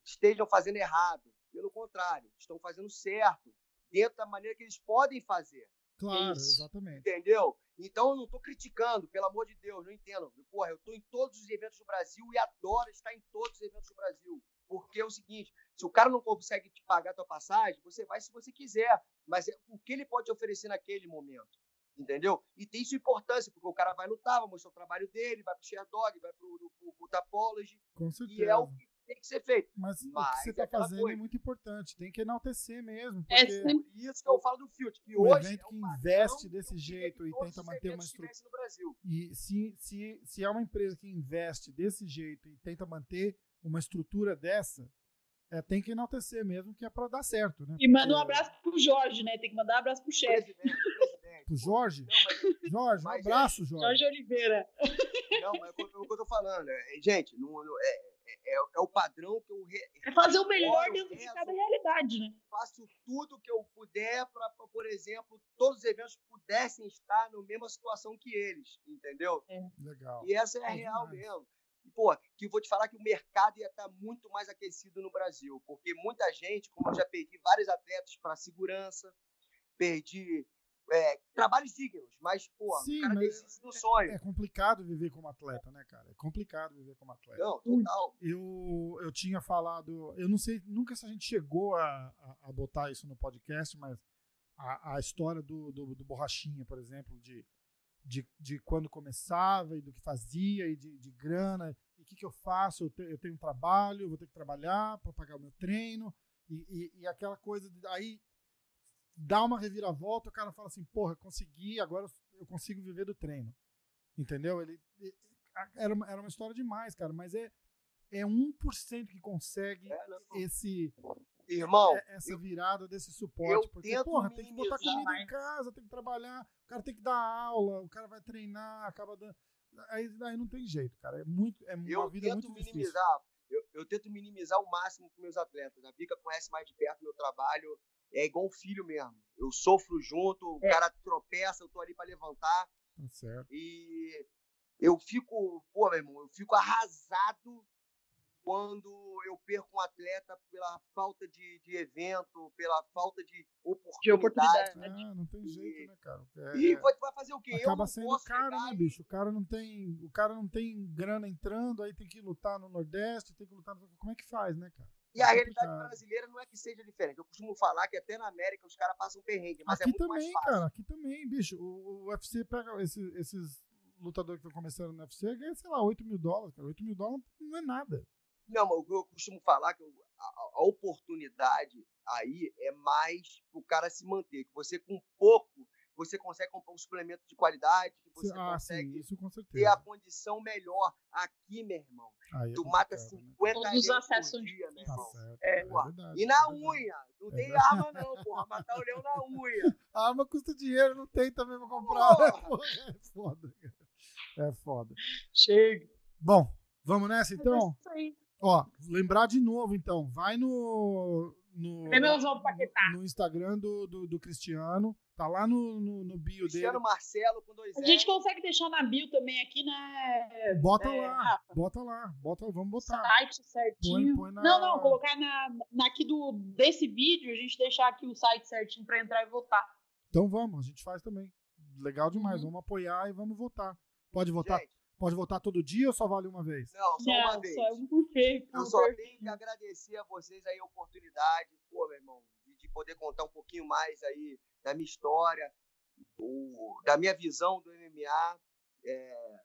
estejam fazendo errado. Pelo contrário, estão fazendo certo, dentro da maneira que eles podem fazer. Claro, Isso. exatamente. Entendeu? Então eu não estou criticando, pelo amor de Deus, não entendo. Porra, eu estou em todos os eventos do Brasil e adoro estar em todos os eventos do Brasil. Porque é o seguinte, se o cara não consegue te pagar a tua passagem, você vai se você quiser. Mas é o que ele pode te oferecer naquele momento. Entendeu? E tem sua importância, porque o cara vai lutar, vai mostrar o trabalho dele, vai pro Sherdog, vai pro, pro, pro Tapology, Com e certeza. é o que tem que ser feito. Mas, o que Mas você é está aquela fazendo é coisa. muito importante. Tem que enaltecer mesmo. É Porque sempre- Por isso que eu falo do Field, que um hoje evento é que um investe desse jeito e tenta manter uma estrutura. E se, se, se é uma empresa que investe desse jeito e tenta manter uma estrutura dessa, é, tem que enaltecer mesmo, que é para dar certo, né? E manda um abraço pro Jorge, né? Tem que mandar um abraço pro chefe. Pro Jorge? Não, mas Jorge, um Mas é- abraço, Jorge. Jorge Oliveira. Não, mas é o que eu tô falando. É, gente, não, não- é, é, é o padrão que eu. Re, é fazer o melhor eu dentro de cada realidade, né? Faço tudo que eu puder para, por exemplo, todos os eventos pudessem estar na mesma situação que eles, entendeu? É. Legal. E essa é a é real demais. mesmo. Pô, que vou te falar que o mercado ia estar muito mais aquecido no Brasil, porque muita gente, como eu já perdi vários atletas para segurança, perdi é, trabalhos dignos, mas, pô, Sim, o cara desiste do sonho. É complicado viver como atleta, né, cara? É complicado viver como atleta. Não, total. Eu, eu tinha falado, eu não sei nunca se a gente chegou a, a, a botar isso no podcast, mas a, a história do, do, do, Borrachinha, por exemplo, de, de, de quando começava e do que fazia e de, de grana, e o que, que eu faço? Eu, te, eu tenho um trabalho, vou ter que trabalhar para pagar o meu treino, e, e, e aquela coisa, de, aí dá uma reviravolta, o cara fala assim, porra, consegui, agora eu consigo viver do treino. Entendeu? Ele, era, uma, era uma história demais, cara, mas é, é 1% que consegue é, esse Irmão, é, essa virada desse suporte. Porque, porra, tem que botar comida em casa, tem que trabalhar, o cara tem que dar aula, o cara vai treinar, acaba dando. Aí, aí não tem jeito, cara. É muito. É uma eu vida tento muito minimizar. Eu, eu, tento minimizar o máximo com meus atletas. A Vika conhece mais de perto meu trabalho é igual um filho mesmo. Eu sofro junto, o é. cara tropeça, eu tô ali para levantar. Tá certo. E eu fico, pô, meu irmão, eu fico arrasado quando eu perco um atleta pela falta de, de evento, pela falta de oportunidade. De oportunidade. Né? Ah, não tem jeito, né, cara? É, e vai, vai fazer o quê? Acaba sendo caro, né, bicho? O cara não tem, o cara não tem grana entrando, aí tem que lutar no Nordeste, tem que lutar no... Como é que faz, né, cara? E a realidade brasileira não é que seja diferente. Eu costumo falar que até na América os caras passam perrengue, mas é aqui é muito também, mais cara, aqui também, bicho. O, o UFC pega esse, esses lutadores que estão começando no UFC, ganha, sei lá, 8 mil dólares, cara. 8 mil dólares não é nada. Não, mas eu costumo falar que a, a oportunidade aí é mais o cara se manter. Que você com pouco você consegue comprar um suplemento de qualidade, você ah, consegue sim, ter a condição melhor. Aqui, meu irmão, é tu mata 50 né? Todos os por dia, meu tá irmão. Tá é. É verdade, e na é unha, não é tem arma não, porra, matar o leão na unha. A arma custa dinheiro, não tem também pra comprar. Porra. É foda, É foda. Chega. Bom, vamos nessa então? Ó, lembrar de novo então, vai no no, no Instagram do, do, do, Cristiano. Tá lá no, no, no bio Cristiano dele. Marcelo com dois A gente consegue deixar na bio também aqui na. Bota é, lá, Rafa. bota lá, bota, vamos botar. Site certinho. Põe, põe na... Não, não, colocar na, na, aqui do, desse vídeo, a gente deixar aqui o site certinho pra entrar e votar. Então vamos, a gente faz também. Legal demais, uhum. vamos apoiar e vamos votar. Pode votar. Gente, Pode votar todo dia ou só vale uma vez? Não, só uma vez. Só um vez. Eu só tenho que agradecer a vocês aí a oportunidade, pô, meu irmão, poder contar um pouquinho mais aí da minha história, o, da minha visão do MMA, é,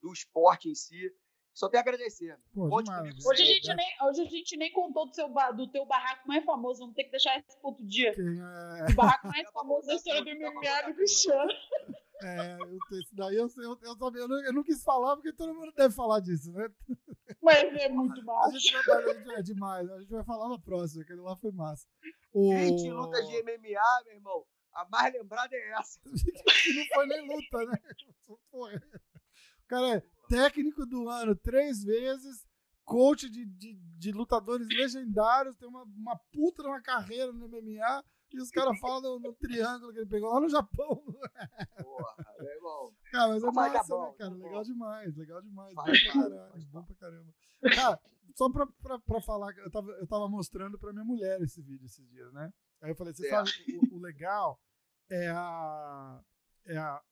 do esporte em si. Só tenho a agradecer. Pô, demais, hoje, a gente nem, hoje a gente nem contou do, seu, do teu barraco mais famoso. Vamos ter que deixar esse ponto dia. É... O barraco mais famoso da história do MMA do Cristiano. É, esse daí eu, eu, eu, também, eu, não, eu não quis falar porque todo mundo deve falar disso, né? Mas é muito massa. A gente, vai, é demais, a gente vai falar na próxima, aquele lá foi massa. O... 20 lutas de MMA, meu irmão, a mais lembrada é essa. não foi nem luta, né? Porra. O cara é técnico do ano três vezes, coach de, de, de lutadores legendários, tem uma, uma puta uma carreira no MMA e os caras falam no, no, triângulo que ele pegou lá no Japão. Porra, meu irmão. Cara, mas é massa, bom, né, cara? Legal demais, legal demais. Vai, bom pra caralho, bom pra caramba. Cara, só pra, pra, pra falar, eu tava, eu tava mostrando pra minha mulher esse vídeo esses dias, né? Aí eu falei, você é. sabe, o, o, legal é a, é a.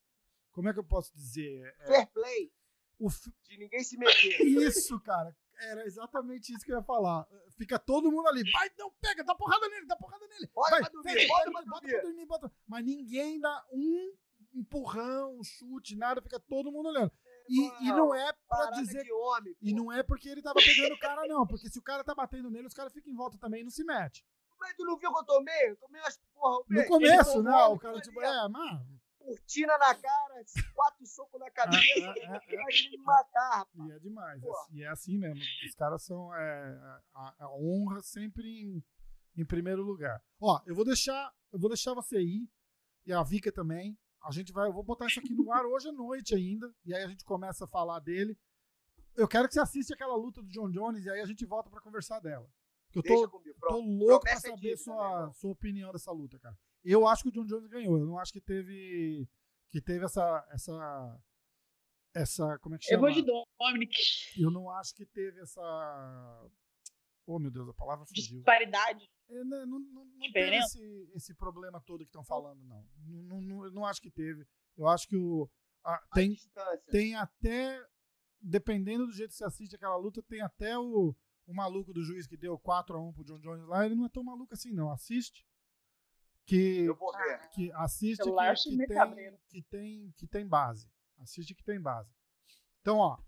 Como é que eu posso dizer? É, Fair play. O, de ninguém se meter. Isso, cara. Era exatamente isso que eu ia falar. Fica todo mundo ali. Vai, não, pega, dá porrada nele, dá porrada nele. Bota vai, pra dormir, pega, bota, bota, bota pra dormir, bota. Mas ninguém dá um empurrão, um chute, nada, fica todo mundo olhando. E, e não é pra dizer. Homem, e não é porque ele tava pegando o cara, não. Porque se o cara tá batendo nele, os caras ficam em volta também e não se mete. Mas tu não viu que eu tomei? Eu tomei umas porra. No começo, né? O cara, tipo, é, mas cortina na cara, quatro socos na cabeça, é, é, é, é. me matar, rapaz. E é demais. É, e é assim mesmo. Os caras são. É, a, a, honra sempre em, em primeiro lugar. Ó, eu vou deixar. Eu vou deixar você ir. E a Vika também. A gente vai. Eu vou botar isso aqui no ar hoje à noite ainda. E aí a gente começa a falar dele. eu quero que você assista aquela luta do John Jones e aí a gente volta pra conversar dela. Eu tô, comigo. tô louco pra é saber dívida, sua, sua opinião dessa luta, cara. Eu acho que o John Jones ganhou. Eu não acho que teve. Que teve essa. Essa. Essa. Como é que Eu chama? vou de Dominic. Eu não acho que teve essa. Oh, meu Deus, a palavra fugiu. Disparidade. É, né, não, não, não teve Diferença? esse, esse problema todo que estão falando, não. Não, não, não. Eu não acho que teve. Eu acho que o. a- A tem, distância. tem até. Dependendo do jeito que você assiste aquela luta, tem até o, o maluco do juiz que deu 4x1 pro John Jones lá. Ele não é tão maluco assim, não. Assiste. Que, ver. que assiste que, que tem, que, tem, que tem base. Assiste que tem base. Então, ó.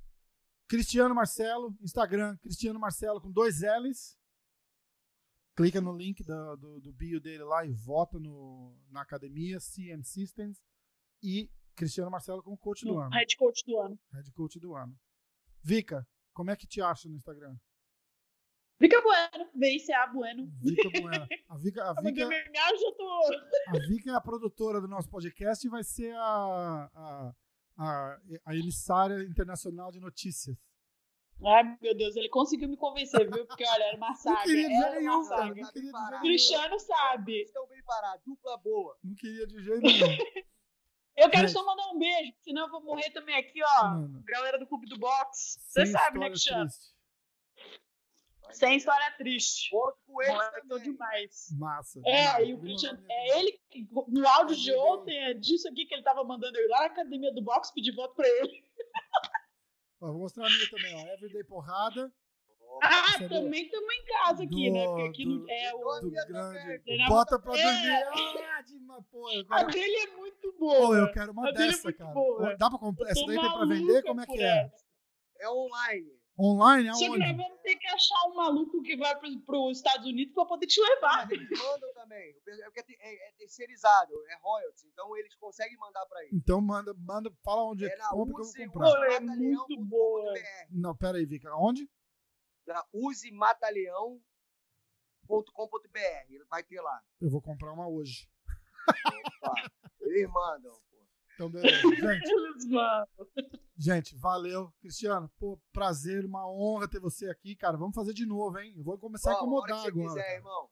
Cristiano Marcelo, Instagram, Cristiano Marcelo com dois L's. Clica no link do, do, do bio dele lá e vota no, na academia CM Systems. E Cristiano Marcelo como coach do No ano. head coach do ano. Head coach do ano. Vica, como é que te acha no Instagram? Fica bueno. VICA bueno. Vica Bueno. A Vica, a Porque Vica, a Vica é a produtora do nosso podcast e vai ser a, a, a, a emissária internacional de notícias. Ai, meu Deus, ele conseguiu me convencer, viu? Porque, olha, era uma Não saga. queria de Era nenhum, saga. Não queria de Parar. jeito nenhum. Cristiano sabe. Estão bem parados. Dupla boa. Não queria de jeito nenhum. Eu quero Gente. só mandar um beijo, senão eu vou morrer também aqui, ó. Mano, Galera do Clube do Box. Você sabe, né, Cristiano? triste. Sem história triste. Outro Moleque também. demais. Massa. É, e o mandar é ele no áudio de ontem, é disso aqui que ele tava mandando eu ir lá na academia do box pedir voto pra ele. Ó, vou mostrar a minha também, ó. Everyday Porrada. Ah, Você também estamos em casa aqui, Do- né? Porque aqui do- não, é o. do- Do grande. também. Treinava- Bota pra É. dormir. Ah, de uma porra. A Agora... dele é muito Pô, boa. eu quero uma A é dessa, muito cara. boa. Dá pra comprar? Essa daí tem pra vender? Como é que é? É online. Online? Que Aonde? vamos ter que achar um maluco que vai para os Estados Unidos pra poder te levar. Eles mandam também. É porque é, é terceirizado, é royalties. Então eles conseguem mandar pra eles. Então manda, manda, fala onde é É que compra que eu vou comprar. Pô, é muito boa. Não, pera aí, Vika. Onde? Na usemataleão.com.br. Ele vai ter lá. Eu vou comprar uma hoje. Opa, eles mandam. pô. Então, beleza. Gente, Eles mandam. Gente, valeu. Cristiano, pô, prazer, uma honra ter você aqui, cara. Vamos fazer de novo, hein? Eu vou começar a Ó, a incomodar agora. quiser, cara. irmão.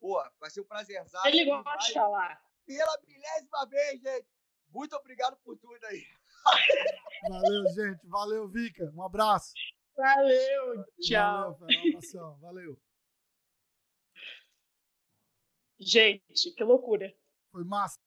Pô, vai ser um prazerzaço. Ele gosta de falar. Pela milésima vez, gente. Muito obrigado por tudo aí. Valeu, gente. Valeu, Vika. Um abraço. Valeu, tchau. Valeu. Um abração. Valeu. Gente, que loucura. Foi massa.